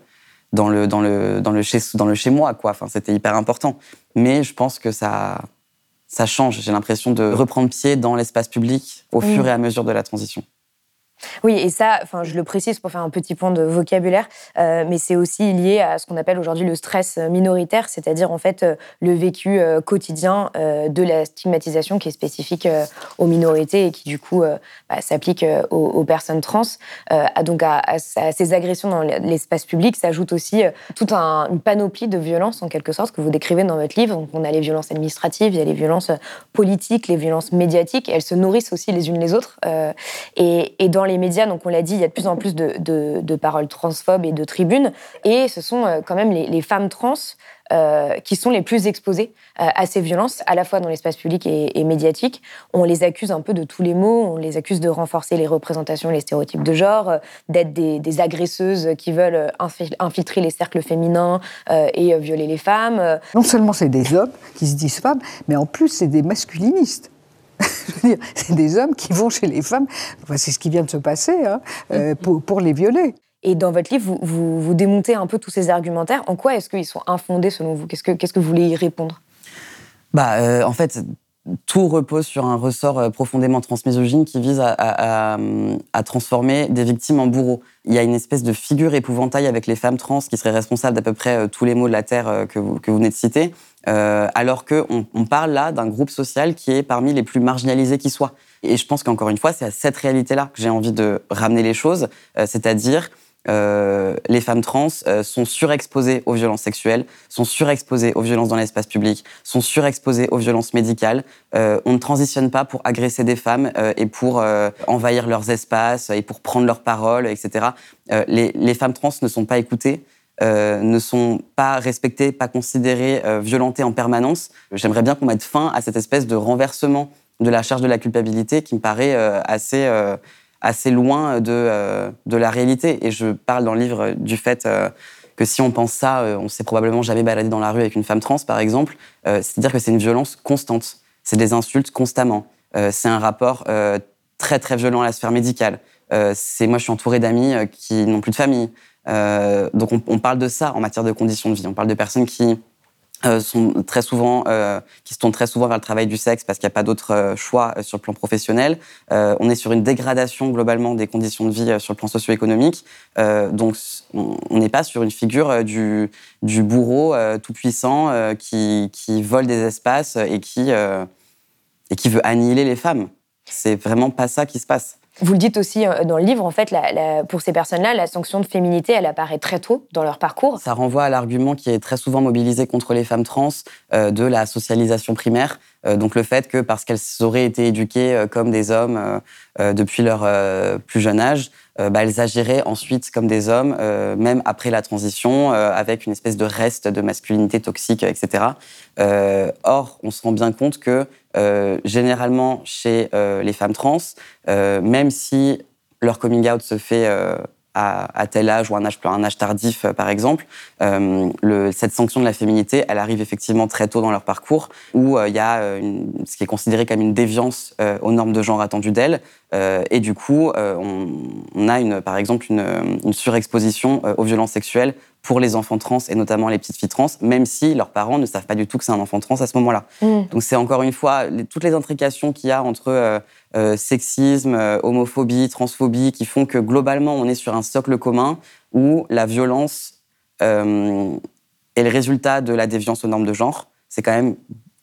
dans, le, dans, le, dans, le chez, dans le chez moi. Quoi. Enfin, c'était hyper important. Mais je pense que ça, ça change. J'ai l'impression de reprendre pied dans l'espace public au fur et à mesure de la transition. Oui, et ça, enfin, je le précise pour faire un petit point de vocabulaire, euh, mais c'est aussi lié à ce qu'on appelle aujourd'hui le stress minoritaire, c'est-à-dire en fait euh, le vécu euh, quotidien de la stigmatisation qui est spécifique aux minorités et qui du coup bah, s'applique aux, personnes trans. donc à, ces agressions dans l'espace public s'ajoute aussi toute une panoplie de violences en quelque sorte que vous décrivez dans votre livre. Donc on a les violences administratives, il y a les violences politiques, les violences médiatiques. elles se nourrissent aussi les unes les autres. et, dans les médias, donc on l'a dit, il y a de plus en plus de, paroles transphobes et de tribunes. Et ce sont euh, quand même les, femmes trans euh, qui sont les plus exposées euh, à ces violences, à la fois dans l'espace public et, médiatique. On les accuse un peu de tous les maux, on les accuse de renforcer les représentations, les stéréotypes de genre, d'être des, agresseuses qui veulent infiltrer les cercles féminins et violer les femmes. Non seulement c'est des hommes qui se disent femmes, mais en plus c'est des masculinistes. C'est des hommes qui vont chez les femmes, c'est ce qui vient de se passer, hein, euh, pour, les violer. Et dans votre livre, vous, vous, démontez un peu tous ces argumentaires. En quoi est-ce qu'ils sont infondés selon vous? Qu'est-ce que, vous voulez y répondre? Bah, euh, En fait, tout repose sur un ressort euh, profondément transmisogyne qui vise à, transformer des victimes en bourreaux. Il y a une espèce de figure épouvantail avec les femmes trans qui serait responsable d'à peu près tous les maux de la Terre que vous, que vous venez de citer. Euh, alors qu'on on parle là d'un groupe social qui est parmi les plus marginalisés qui soient. Et je pense qu'encore une fois, c'est à cette réalité-là que j'ai envie de ramener les choses, euh, c'est-à-dire euh, les femmes trans sont surexposées aux violences sexuelles, sont surexposées aux violences dans l'espace public, sont surexposées aux violences médicales. on ne transitionne pas pour agresser des femmes et pour envahir leurs espaces et pour prendre leurs paroles, etc. Les, femmes trans ne sont pas écoutées. Euh, ne sont pas respectées, pas considérées, euh, violentées en permanence. J'aimerais bien qu'on mette fin à cette espèce de renversement de la charge de la culpabilité qui me paraît euh, assez, assez loin de, de la réalité. Et je parle dans le livre du fait que si on pense ça, on s'est probablement jamais baladé dans la rue avec une femme trans, par exemple. C'est-à-dire que c'est une violence constante. C'est des insultes constamment. c'est un rapport très très violent à la sphère médicale. C'est moi, je suis entouré d'amis qui n'ont plus de famille. donc on, parle de ça en matière de conditions de vie. On parle de personnes qui euh, sont très souvent, euh, qui se tournent très souvent vers le travail du sexe parce qu'il n'y a pas d'autre euh, choix sur le plan professionnel. on est sur une dégradation globalement des conditions de vie sur le plan socio-économique. donc on n'est pas sur une figure du, bourreau tout puissant qui, qui, vole des espaces et qui, et qui veut annihiler les femmes. C'est vraiment pas ça qui se passe. Vous le dites aussi euh, dans le livre, en fait, pour ces personnes-là, la sanction de féminité, elle apparaît très tôt dans leur parcours. Ça renvoie à l'argument qui est très souvent mobilisé contre les femmes trans euh, de la socialisation primaire. Euh, donc le fait que parce qu'elles auraient été éduquées comme des hommes depuis leur plus jeune âge, bah, elles agiraient ensuite comme des hommes, même après la transition, avec une espèce de reste de masculinité toxique, etc. or, on se rend bien compte que euh, généralement chez euh, les femmes trans, euh, même si leur coming out se fait à, tel âge ou un âge, un âge tardif, par exemple, le, cette sanction de la féminité, elle arrive effectivement très tôt dans leur parcours, où il y a ce qui est considéré comme une déviance aux normes de genre attendues d'elles. et du coup, on, on, a une, par exemple une, une surexposition aux violences sexuelles pour les enfants trans et notamment les petites filles trans, même si leurs parents ne savent pas du tout que c'est un enfant trans à ce moment-là. Mm. Donc c'est encore une fois toutes les intrications qu'il y a entre euh, euh, sexisme, euh, homophobie, transphobie, qui font que globalement on est sur un socle commun où la violence est le résultat de la déviance aux normes de genre. C'est quand même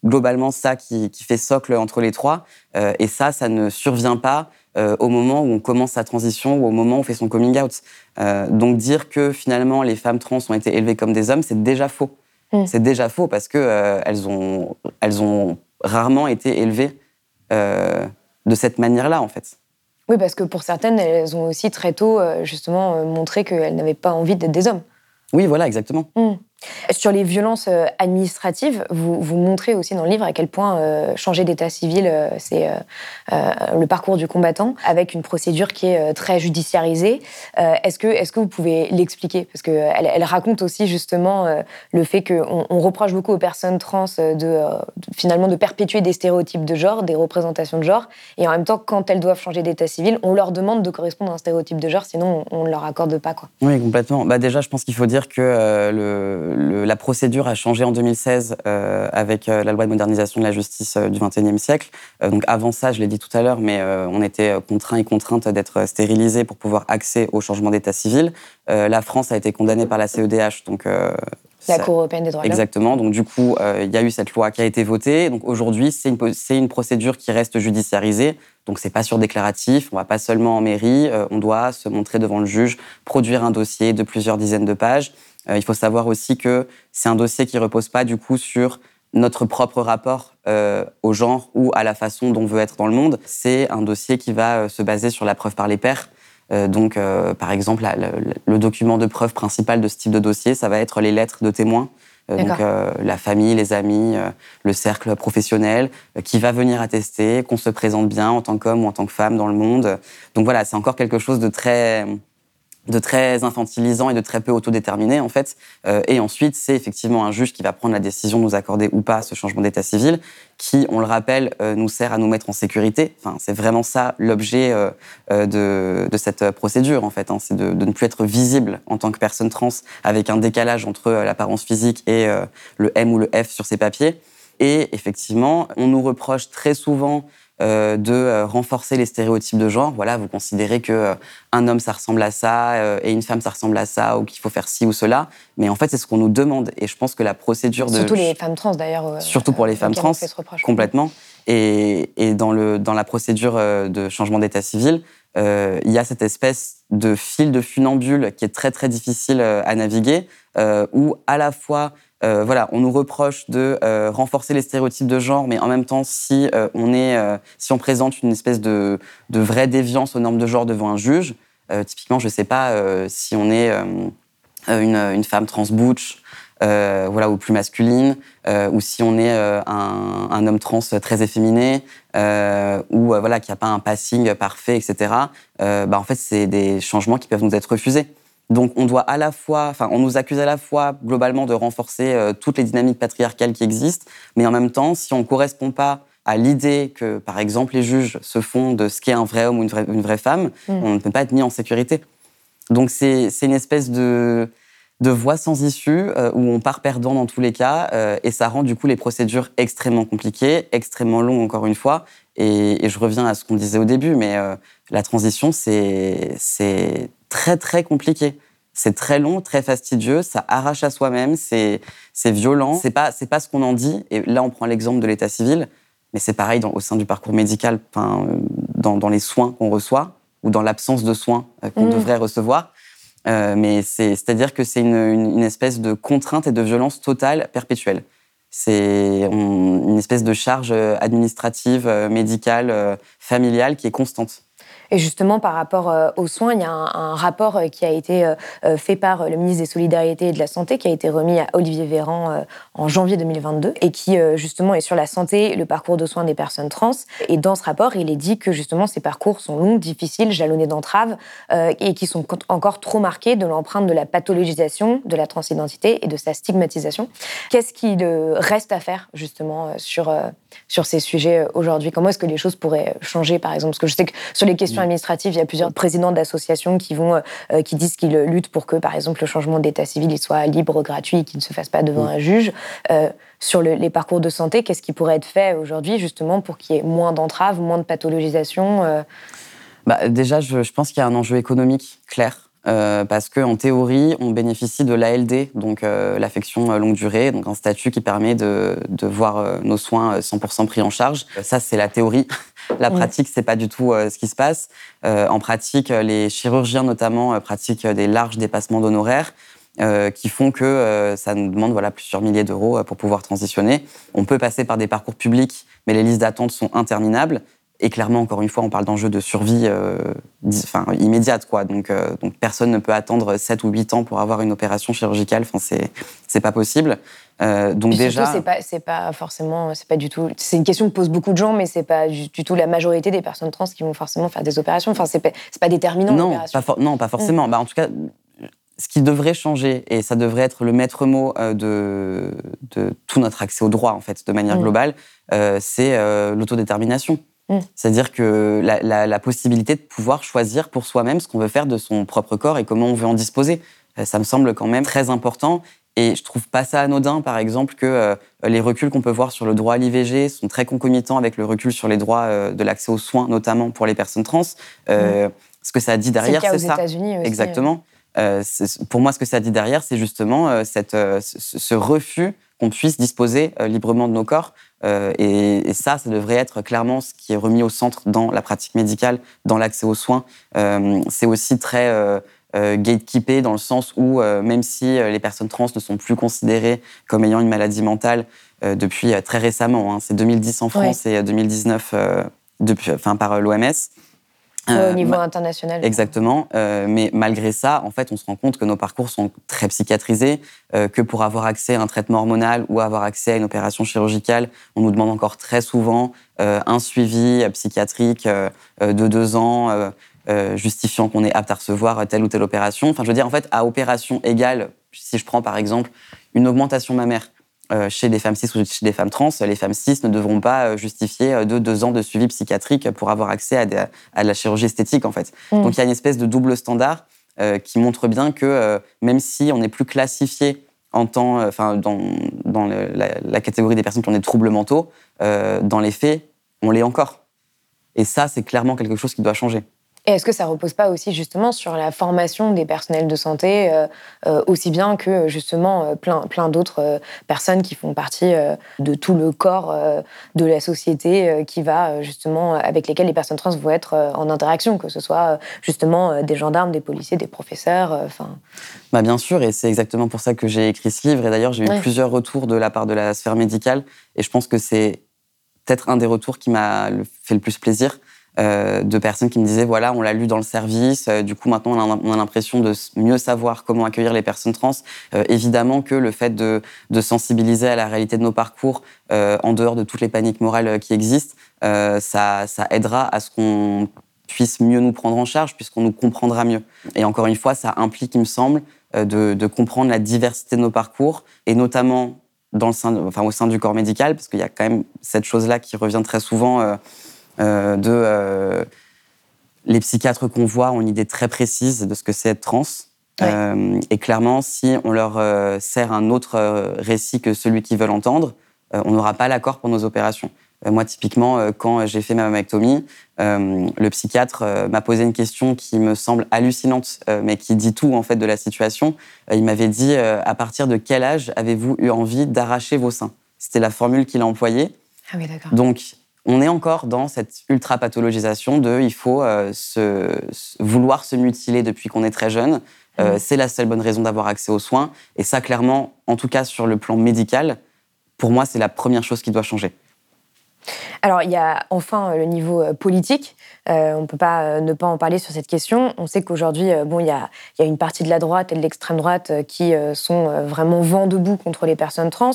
globalement ça qui, qui, fait socle entre les trois. et ça, ça ne survient pas euh, au moment où on commence sa transition ou au moment où on fait son coming out. Euh, donc dire que finalement les femmes trans ont été élevées comme des hommes, c'est déjà faux. Mm. C'est déjà faux parce que euh, elles, ont, elles ont rarement été élevées de cette manière-là en fait. Oui, parce que pour certaines, elles ont aussi très tôt justement montré qu'elles n'avaient pas envie d'être des hommes. Oui, voilà, exactement. Mm. Sur les violences euh, administratives, vous, vous montrez aussi dans le livre à quel point euh, changer d'état civil, euh, c'est le parcours du combattant, avec une procédure qui est très judiciarisée. est-ce que, est que vous pouvez l'expliquer? Parce qu'elle elle raconte aussi justement le fait qu'on on reproche beaucoup aux personnes trans de, finalement de perpétuer des stéréotypes de genre, des représentations de genre, et en même temps, quand elles doivent changer d'état civil, on leur demande de correspondre à un stéréotype de genre, sinon on ne leur accorde pas. Quoi. Oui, complètement. Bah déjà, je pense qu'il faut dire que le la procédure a changé en 2016 euh, avec euh, la loi de modernisation de la justice euh, du XXIe siècle. donc avant ça, je l'ai dit tout à l'heure, mais on était contraints et contraintes d'être stérilisés pour pouvoir accéder au changement d'état civil. la France a été condamnée par la CEDH, donc la Cour européenne des droits de l'homme. Exactement. Donc du coup, il y a eu cette loi qui a été votée. Donc aujourd'hui, c'est une, une, procédure qui reste judiciarisée. Donc c'est pas sur déclaratif. On va pas seulement en mairie. on doit se montrer devant le juge, produire un dossier de plusieurs dizaines de pages. Euh, il faut savoir aussi que c'est un dossier qui repose pas du coup sur notre propre rapport euh, au genre ou à la façon dont on veut être dans le monde. C'est un dossier qui va euh, se baser sur la preuve par les pairs. Donc, par exemple, le document de preuve principal de ce type de dossier, ça va être les lettres de témoins. donc, la famille, les amis, le cercle professionnel, qui va venir attester qu'on se présente bien en tant qu'homme ou en tant que femme dans le monde. Donc voilà, c'est encore quelque chose de très de très infantilisant et de très peu autodéterminé en fait. Euh, et ensuite, c'est effectivement un juge qui va prendre la décision de nous accorder ou pas ce changement d'état civil, qui, on le rappelle, euh, nous sert à nous mettre en sécurité. Enfin, c'est vraiment ça l'objet euh, de, cette procédure en fait. Hein. c'est de, de, ne plus être visible en tant que personne trans avec un décalage entre l'apparence physique et le M ou le F sur ses papiers. Et effectivement, on nous reproche très souvent euh, de euh, renforcer les stéréotypes de genre. Voilà, vous considérez que euh, un homme ça ressemble à ça et une femme ça ressemble à ça ou qu'il faut faire ci ou cela. Mais en fait, c'est ce qu'on nous demande. Et je pense que la procédure de surtout les femmes trans d'ailleurs. surtout pour les femmes trans, complètement. Et, et, dans le dans la procédure de changement d'état civil, il y a cette espèce de fil de funambule qui est très très difficile à naviguer, où à la fois euh, voilà, on nous reproche de euh, renforcer les stéréotypes de genre, mais en même temps, si euh, on est, si on présente une espèce de, vraie déviance aux normes de genre devant un juge, typiquement, je ne sais pas si on est une, femme trans butch, voilà, ou plus masculine, ou si on est un, homme trans très efféminé, ou voilà, qui n'a pas un passing parfait, etc. bah, en fait, c'est des changements qui peuvent nous être refusés. Donc on doit à la fois, enfin on nous accuse à la fois globalement de renforcer euh, toutes les dynamiques patriarcales qui existent, mais en même temps, si on ne correspond pas à l'idée que, par exemple, les juges se font de ce qu'est un vrai homme ou une vraie, femme, mm. on ne peut pas être mis en sécurité. Donc c'est une espèce de, de voie sans issue euh, où on part perdant dans tous les cas euh, et ça rend du coup les procédures extrêmement compliquées, extrêmement longues encore une fois. Et, je reviens à ce qu'on disait au début, mais la transition, c'est très très compliqué. C'est très long, très fastidieux, ça arrache à soi-même, c'est violent. C'est pas c'est pas ce qu'on en dit. Et là, on prend l'exemple de l'état civil, mais c'est pareil dans, au sein du parcours médical, dans, dans les soins qu'on reçoit ou dans l'absence de soins euh, qu'on mmh. devrait recevoir. Euh, mais c'est-à-dire que c'est une, une, espèce de contrainte et de violence totale perpétuelle. C'est une espèce de charge administrative, euh, médicale, familiale qui est constante. Et justement, par rapport euh, aux soins, il y a un, rapport euh, qui a été euh, fait par le ministre des Solidarités et de la Santé, qui a été remis à Olivier Véran en janvier 2022, et qui justement est sur la santé, le parcours de soins des personnes trans. Et dans ce rapport, il est dit que justement ces parcours sont longs, difficiles, jalonnés d'entraves, et qui sont encore trop marqués de l'empreinte de la pathologisation de la transidentité et de sa stigmatisation. Qu'est-ce qu'il reste à faire justement sur, sur ces sujets aujourd'hui? Comment est-ce que les choses pourraient changer, par exemple? Parce que je sais que sur les questions administrative, il y a plusieurs présidents d'associations qui vont, euh, euh, qui disent qu'ils luttent pour que, par exemple, le changement d'état civil il soit libre, gratuit, qu'il ne se fasse pas devant un juge. Euh, sur les parcours de santé, qu'est-ce qui pourrait être fait aujourd'hui justement pour qu'il y ait moins d'entraves, moins de pathologisation bah, Déjà, je, je pense qu'il y a un enjeu économique clair. Euh, parce qu'en théorie, on bénéficie de l'ALD, donc euh, l'affection longue durée, donc un statut qui permet de, de voir nos soins 100% pris en charge. Ça, c'est la théorie. La pratique, c'est pas du tout euh, ce qui se passe. Euh, en pratique, les chirurgiens notamment euh, pratiquent des larges dépassements d'honoraires. qui font que ça nous demande voilà, plusieurs milliers d'euros pour pouvoir transitionner. On peut passer par des parcours publics, mais les listes d'attente sont interminables. Et clairement, encore une fois, on parle d'enjeux de survie enfin, immédiate. Quoi. Donc, donc personne ne peut attendre 7 ou 8 ans pour avoir une opération chirurgicale. Enfin, c'est pas possible. Euh, donc déjà, c'est pas, c'est pas forcément, c'est pas du tout. C'est une question que posent beaucoup de gens, mais c'est pas du, tout la majorité des personnes trans qui vont forcément faire des opérations. Enfin, c'est pas, pas déterminant. Non, pas non, pas forcément. Mm. Bah, en tout cas, ce qui devrait changer, et ça devrait être le maître mot euh, de, de tout notre accès au droit, en fait, de manière mm. globale, euh, c'est l'autodétermination. Mm. C'est-à-dire que la, la, possibilité de pouvoir choisir pour soi-même ce qu'on veut faire de son propre corps et comment on veut en disposer. Ça me semble quand même très important et je trouve pas ça anodin, par exemple, que euh, les reculs qu'on peut voir sur le droit à l'IVG sont très concomitants avec le recul sur les droits euh, de l'accès aux soins, notamment pour les personnes trans. Euh, mmh. Ce que ça dit derrière, c'est ça. États-Unis aussi, Exactement. pour moi, ce que ça dit derrière, c'est justement cette, ce refus qu'on puisse disposer librement de nos corps. Et, et, ça, ça devrait être clairement ce qui est remis au centre dans la pratique médicale, dans l'accès aux soins. c'est aussi très euh, gatekeepé dans le sens où euh, même si euh, les personnes trans ne sont plus considérées comme ayant une maladie mentale depuis très récemment, hein, c'est 2010 en France et 2019 depuis, enfin, par l'OMS. au niveau international. Exactement. mais malgré ça, en fait, on se rend compte que nos parcours sont très psychiatrisés, que pour avoir accès à un traitement hormonal ou avoir accès à une opération chirurgicale, on nous demande encore très souvent un suivi psychiatrique de deux ans, euh, justifiant qu'on est apte à recevoir telle ou telle opération. Enfin, je veux dire, en fait, à opération égale, si je prends par exemple une augmentation mammaire euh, chez des femmes cis ou chez des femmes trans, les femmes cis ne devront pas euh, justifier de deux ans de suivi psychiatrique pour avoir accès à, de la chirurgie esthétique, en fait. Mm. Donc, il y a une espèce de double standard qui montre bien que même si on n'est plus classifié en enfin, dans, dans la, la, catégorie des personnes qui ont des troubles mentaux, dans les faits, on l'est encore. Et ça, c'est clairement quelque chose qui doit changer. Et est-ce que ça repose pas aussi justement sur la formation des personnels de santé, euh, euh, aussi bien que justement euh, plein, plein d'autres personnes qui font partie de tout le corps de la société qui va justement avec lesquels les personnes trans vont être en interaction, que ce soit justement des gendarmes, des policiers, des professeurs, enfin. Bah bien sûr, et c'est exactement pour ça que j'ai écrit ce livre. Et d'ailleurs, j'ai eu plusieurs retours de la part de la sphère médicale, et je pense que c'est peut-être un des retours qui m'a fait le plus plaisir euh, de personnes qui me disaient voilà, on l'a lu dans le service, euh, du coup maintenant on a, l'impression de mieux savoir comment accueillir les personnes trans. Euh, évidemment que le fait de, sensibiliser à la réalité de nos parcours, en dehors de toutes les paniques morales qui existent, ça, aidera à ce qu'on puisse mieux nous prendre en charge, puisqu'on nous comprendra mieux. Et encore une fois, ça implique, il me semble, de, de comprendre la diversité de nos parcours, et notamment dans le sein, enfin, au sein du corps médical, parce qu'il y a quand même cette chose-là qui revient très souvent de euh, les psychiatres qu'on voit ont une idée très précise de ce que c'est être trans. et clairement, si on leur sert un autre récit que celui qu'ils veulent entendre, on n'aura pas l'accord pour nos opérations. Euh, moi, typiquement, euh, quand j'ai fait ma mammectomie, euh, le psychiatre m'a posé une question qui me semble hallucinante, mais qui dit tout en fait de la situation. il m'avait dit à partir de quel âge avez-vous eu envie d'arracher vos seins? C'était la formule qu'il a employée. Ah oui, d'accord. Donc, on est encore dans cette ultra pathologisation de il faut se, vouloir se mutiler depuis qu'on est très jeune. Mmh. C'est la seule bonne raison d'avoir accès aux soins. Et ça, clairement, en tout cas sur le plan médical, pour moi, c'est la première chose qui doit changer. Alors, il y a enfin euh, le niveau euh, politique. Euh, on ne peut pas ne pas en parler sur cette question. On sait qu'aujourd'hui, bon, il y a, une partie de la droite et de l'extrême droite qui sont vraiment vent debout contre les personnes trans.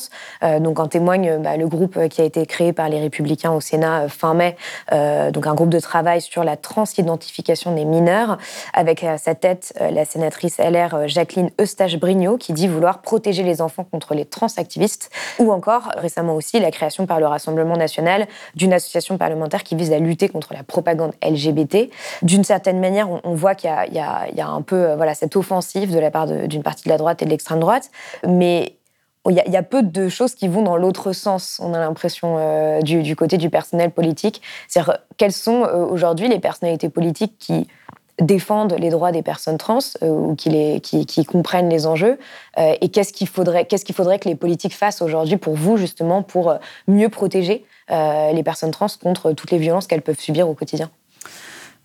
donc, en témoigne bah, le groupe qui a été créé par les Républicains au Sénat fin mai, donc un groupe de travail sur la transidentification des mineurs, avec à sa tête la sénatrice LR Jacqueline Eustache-Brignot, qui dit vouloir protéger les enfants contre les transactivistes, ou encore récemment aussi la création par le Rassemblement national d'une association parlementaire qui vise à lutter contre la propagande LGBT. D'une certaine manière, on, voit qu'il y, a un peu euh, voilà, cette offensive de la part d'une partie de la droite et de l'extrême droite, mais il y, a, peu de choses qui vont dans l'autre sens, on a l'impression, euh, du, côté du personnel politique. C'est-à-dire, quelles sont euh, aujourd'hui les personnalités politiques qui défendent les droits des personnes trans ou qui, comprennent les enjeux et qu'est-ce qu'il faudrait, faudrait que les politiques fassent aujourd'hui pour vous justement pour mieux protéger les personnes trans contre toutes les violences qu'elles peuvent subir au quotidien?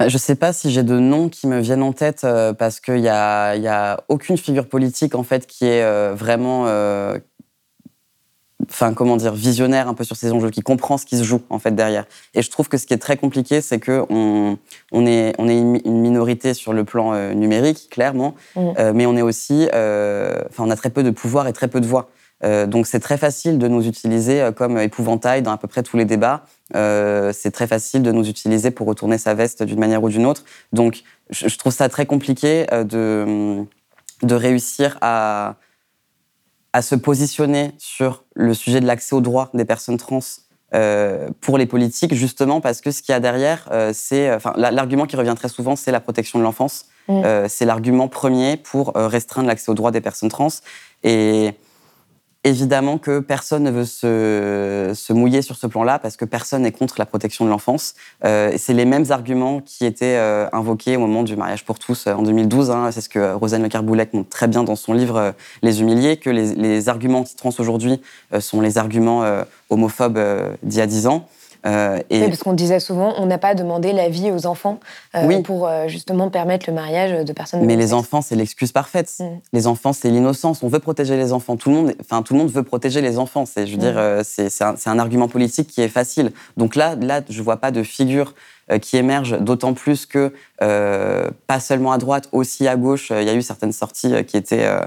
Je ne sais pas si j'ai de noms qui me viennent en tête euh, parce qu'il n'y a, y a aucune figure politique en fait qui est euh, vraiment, enfin comment dire, visionnaire un peu sur ces enjeux, qui comprend ce qui se joue en fait derrière. Et je trouve que ce qui est très compliqué, c'est que on, est, on est une minorité sur le plan numérique, clairement, mmh. mais on est aussi, enfin on a très peu de pouvoir et très peu de voix. Euh, donc c'est très facile de nous utiliser euh, comme épouvantail dans à peu près tous les débats. Euh, c'est très facile de nous utiliser pour retourner sa veste d'une manière ou d'une autre. Donc je, trouve ça très compliqué de, de réussir à, à se positionner sur le sujet de l'accès aux droits des personnes trans pour les politiques, justement parce que ce qu'il y a derrière, c'est, enfin, l'argument qui revient très souvent, c'est la protection de l'enfance. Mmh. c'est l'argument premier pour restreindre l'accès aux droits des personnes trans. Et Évidemment que personne ne veut se, se mouiller sur ce plan-là parce que personne n'est contre la protection de l'enfance. Euh, c'est les mêmes arguments qui étaient euh, invoqués au moment du mariage pour tous euh, en 2012. Hein. C'est ce que Rosane Le montre très bien dans son livre Les Humiliés, que les, les arguments anti-trans aujourd'hui sont les arguments homophobes d'il y a dix ans. Euh, et... Oui, parce qu'on disait souvent, on n'a pas demandé l'avis aux enfants euh, pour euh, justement permettre le mariage de personnes. Mais les enfants, c'est l'excuse parfaite. Mm. Les enfants, c'est l'innocence. On veut protéger les enfants. Tout le monde, enfin, tout le monde veut protéger les enfants. C'est, je veux dire, mm. c'est, un, un, argument politique qui est facile. Donc là, là, je vois pas de figure qui émerge, d'autant plus que pas seulement à droite, aussi à gauche, il y a eu certaines sorties qui étaient euh,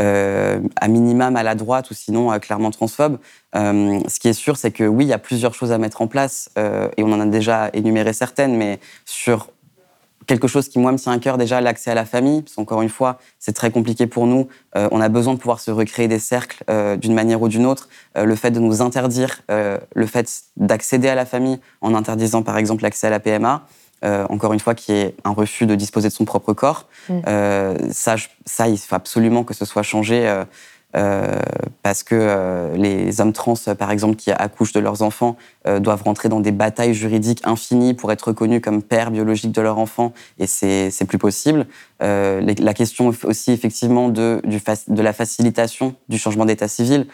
à minima maladroite ou sinon euh, clairement transphobe. Euh, ce qui est sûr, c'est que oui, il y a plusieurs choses à mettre en place et on en a déjà énuméré certaines, mais sur quelque chose qui, moi, me tient à cœur, déjà l'accès à la famille, parce qu'encore une fois, c'est très compliqué pour nous. on a besoin de pouvoir se recréer des cercles d'une manière ou d'une autre. le fait de nous interdire, le fait d'accéder à la famille en interdisant, par exemple, l'accès à la PMA, euh, encore une fois, qui est un refus de disposer de son propre corps. Mm. Euh, ça, ça, il faut absolument que ce soit changé. Euh, parce que les hommes trans, par exemple, qui accouchent de leurs enfants, doivent rentrer dans des batailles juridiques infinies pour être reconnus comme pères biologiques de leur enfant, et c'est plus possible. la question aussi, effectivement, de, du, de la facilitation du changement d'état civil.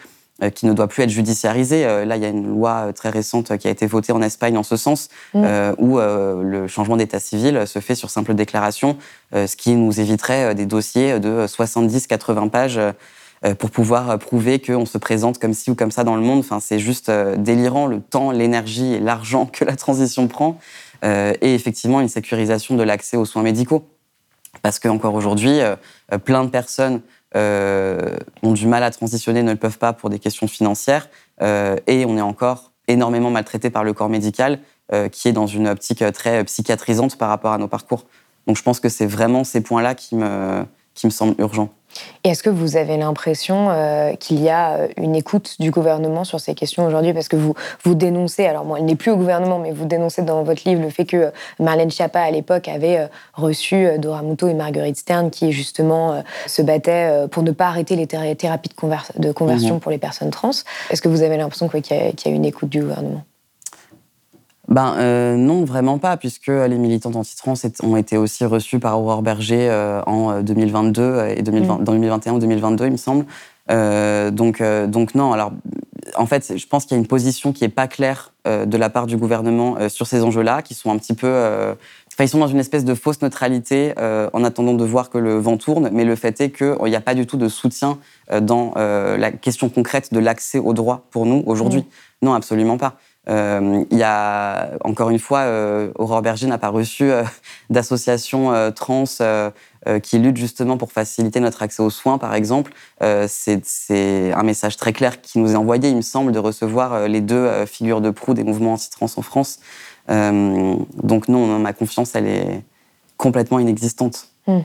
Euh, qui ne doit plus être judiciarisé. Euh, là, il y a une loi euh, très récente qui a été votée en Espagne en ce sens, mm. où le changement d'état civil se fait sur simple déclaration, ce qui nous éviterait des dossiers de 70-80 pages pour pouvoir prouver qu'on se présente comme ci ou comme ça dans le monde. Enfin, c'est juste délirant le temps, l'énergie et l'argent <laughs> que la transition prend, et effectivement une sécurisation de l'accès aux soins médicaux. Parce qu'encore aujourd'hui, plein de personnes ont du mal à transitionner, ne le peuvent pas pour des questions financières, euh, et on est encore énormément maltraité par le corps médical qui est dans une optique très psychiatrisante par rapport à nos parcours. Donc je pense que c'est vraiment ces points-là qui me, qui me semblent urgents. Et est-ce que vous avez l'impression euh, qu'il y a euh, une écoute du gouvernement sur ces questions aujourd'hui? Parce que vous, vous dénoncez, alors moi, elle n'est plus au gouvernement, mais vous dénoncez dans votre livre le fait que euh, Marlène Schiappa, à l'époque, avait reçu Dora Muto et Marguerite Stern, qui justement se battaient pour ne pas arrêter les thérapies de, conversion mhm. pour les personnes trans. Est-ce que vous avez l'impression qu'il y, y, a une écoute du gouvernement? Ben euh, non, vraiment pas, puisque les militantes anti-trans ont été aussi reçues par Aurore Berger euh, en 2022 euh, et 2020, mm. dans 2021 ou 2022, il me semble. donc, donc non. Alors, en fait, je pense qu'il y a une position qui est pas claire de la part du gouvernement sur ces enjeux-là, qui sont un petit peu. Enfin, ils sont dans une espèce de fausse neutralité en attendant de voir que le vent tourne, mais le fait est qu'il n'y a pas du tout de soutien dans la question concrète de l'accès aux droits pour nous aujourd'hui. Mm. Non, absolument pas. Euh, il y a, encore une fois, euh, Aurore Berger n'a pas reçu euh, <laughs> d'association trans qui lutte justement pour faciliter notre accès aux soins, par exemple. C'est un message très clair qui nous est envoyé, il me semble, de recevoir les deux figures de proue des mouvements anti-trans en France. donc non, ma confiance, elle est complètement inexistante. Hmm.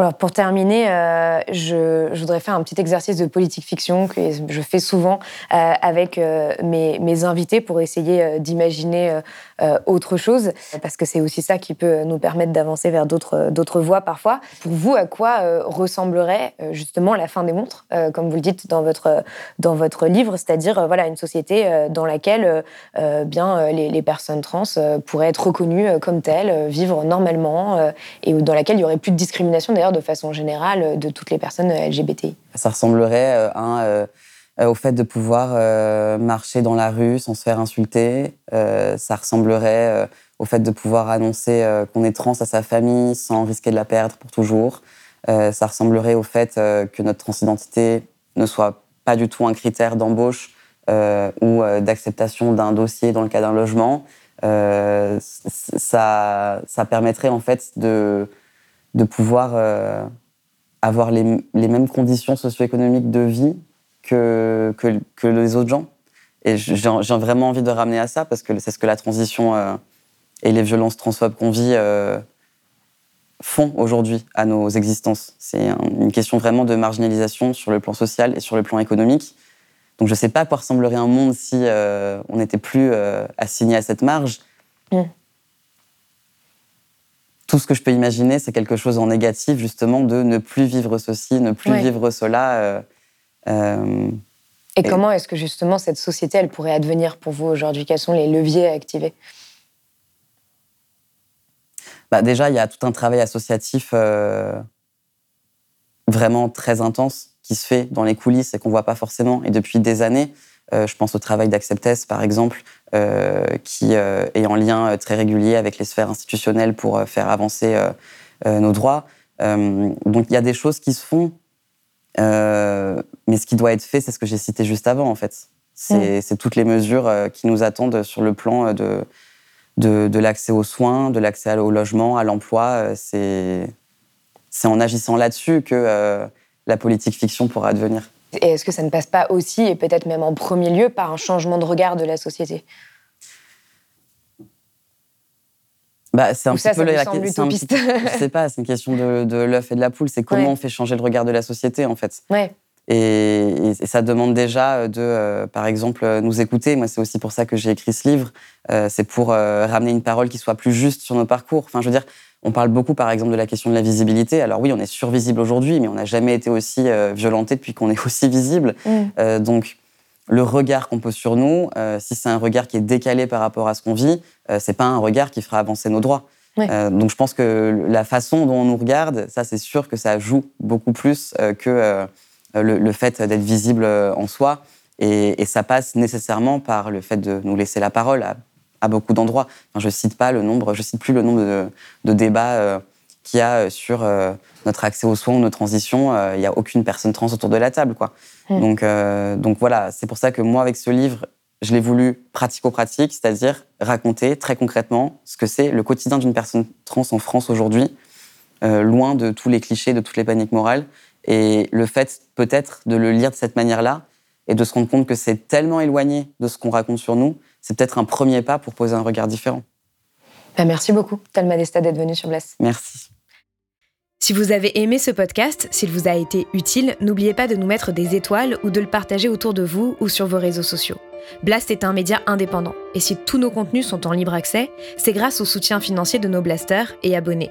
Voilà, pour terminer, euh, je, voudrais faire un petit exercice de politique fiction que je fais souvent euh, avec euh, mes, invités pour essayer d'imaginer autre chose, parce que c'est aussi ça qui peut nous permettre d'avancer vers d'autres voies parfois. Pour vous, à quoi ressemblerait justement la fin des montres, comme vous le dites dans votre, dans votre livre, c'est-à-dire voilà, une société dans laquelle bien, les, les, personnes trans pourraient être reconnues comme telles, vivre normalement, et dans laquelle il n'y aurait plus de discrimination de façon générale de toutes les personnes LGBTI. Ça ressemblerait euh, euh, au fait de pouvoir euh, marcher dans la rue sans se faire insulter. ça ressemblerait au fait de pouvoir annoncer qu'on est trans à sa famille sans risquer de la perdre pour toujours. ça ressemblerait au fait que notre transidentité ne soit pas du tout un critère d'embauche ou d'acceptation d'un dossier dans le cas d'un logement. ça, ça permettrait en fait de de pouvoir euh, avoir les, mêmes conditions socio-économiques de vie que, les autres gens. Et j'ai vraiment envie de ramener à ça parce que c'est ce que la transition euh, et les violences transphobes qu'on vit euh, font aujourd'hui à nos existences. C'est une question vraiment de marginalisation sur le plan social et sur le plan économique. Donc je ne sais pas à quoi ressemblerait un monde si on n'était plus assigné à cette marge. Mm tout ce que je peux imaginer, c'est quelque chose en négatif, justement, de ne plus vivre ceci, ne plus vivre cela. Euh, euh, et, comment est-ce que justement cette société, elle pourrait advenir pour vous aujourd'hui? Quels sont les leviers à activer? Bah Déjà, il y a tout un travail associatif euh, vraiment très intense qui se fait dans les coulisses et qu'on ne voit pas forcément, et depuis des années. Euh, je pense au travail d'Acceptess, par exemple, euh, qui euh, est en lien très régulier avec les sphères institutionnelles pour faire avancer nos droits. donc il y a des choses qui se font, mais ce qui doit être fait, c'est ce que j'ai cité juste avant, en fait. C'est mm. toutes les mesures qui nous attendent sur le plan de, de, l'accès aux soins, de l'accès au logement, à l'emploi. C'est en agissant là-dessus que la politique fiction pourra advenir. Et est-ce que ça ne passe pas aussi, et peut-être même en premier lieu, par un changement de regard de la société? Bah, c'est un petit peu la question. Je sais pas, c'est une question de, de l'œuf et de la poule. C'est <laughs> comment on fait changer le regard de la société, en fait. Ouais. Et, ça demande déjà de, euh, par exemple, nous écouter. Moi, c'est aussi pour ça que j'ai écrit ce livre. Euh, c'est pour euh, ramener une parole qui soit plus juste sur nos parcours. Enfin, je veux dire, on parle beaucoup, par exemple, de la question de la visibilité. Alors oui, on est survisible aujourd'hui, mais on n'a jamais été aussi euh, violenté depuis qu'on est aussi visible. Mm. Euh, donc, le regard qu'on pose sur nous, euh, si c'est un regard qui est décalé par rapport à ce qu'on vit, c'est pas un regard qui fera avancer nos droits. donc, je pense que la façon dont on nous regarde, ça, c'est sûr que ça joue beaucoup plus que le, fait d'être visible en soi. Et, et, ça passe nécessairement par le fait de nous laisser la parole à à beaucoup d'endroits. je cite pas le nombre, je cite plus le nombre de, débats euh, qu'il y a euh, sur euh, notre accès aux soins, nos transitions. Il n'y a aucune personne trans autour de la table, quoi. Hmm. Donc, donc voilà, c'est pour ça que moi, avec ce livre, je l'ai voulu pratico-pratique, c'est-à-dire raconter très concrètement ce que c'est le quotidien d'une personne trans en France aujourd'hui, loin de tous les clichés, de toutes les paniques morales. Et le fait peut-être de le lire de cette manière-là, et de se rendre compte que c'est tellement éloigné de ce qu'on raconte sur nous, c'est peut-être un premier pas pour poser un regard différent. Bah, merci beaucoup, Talma Desta, d'être venue sur Blast. Merci. Si vous avez aimé ce podcast, s'il vous a été utile, n'oubliez pas de nous mettre des étoiles ou de le partager autour de vous ou sur vos réseaux sociaux. Blast est un média indépendant, et si tous nos contenus sont en libre accès, c'est grâce au soutien financier de nos blasters et abonnés.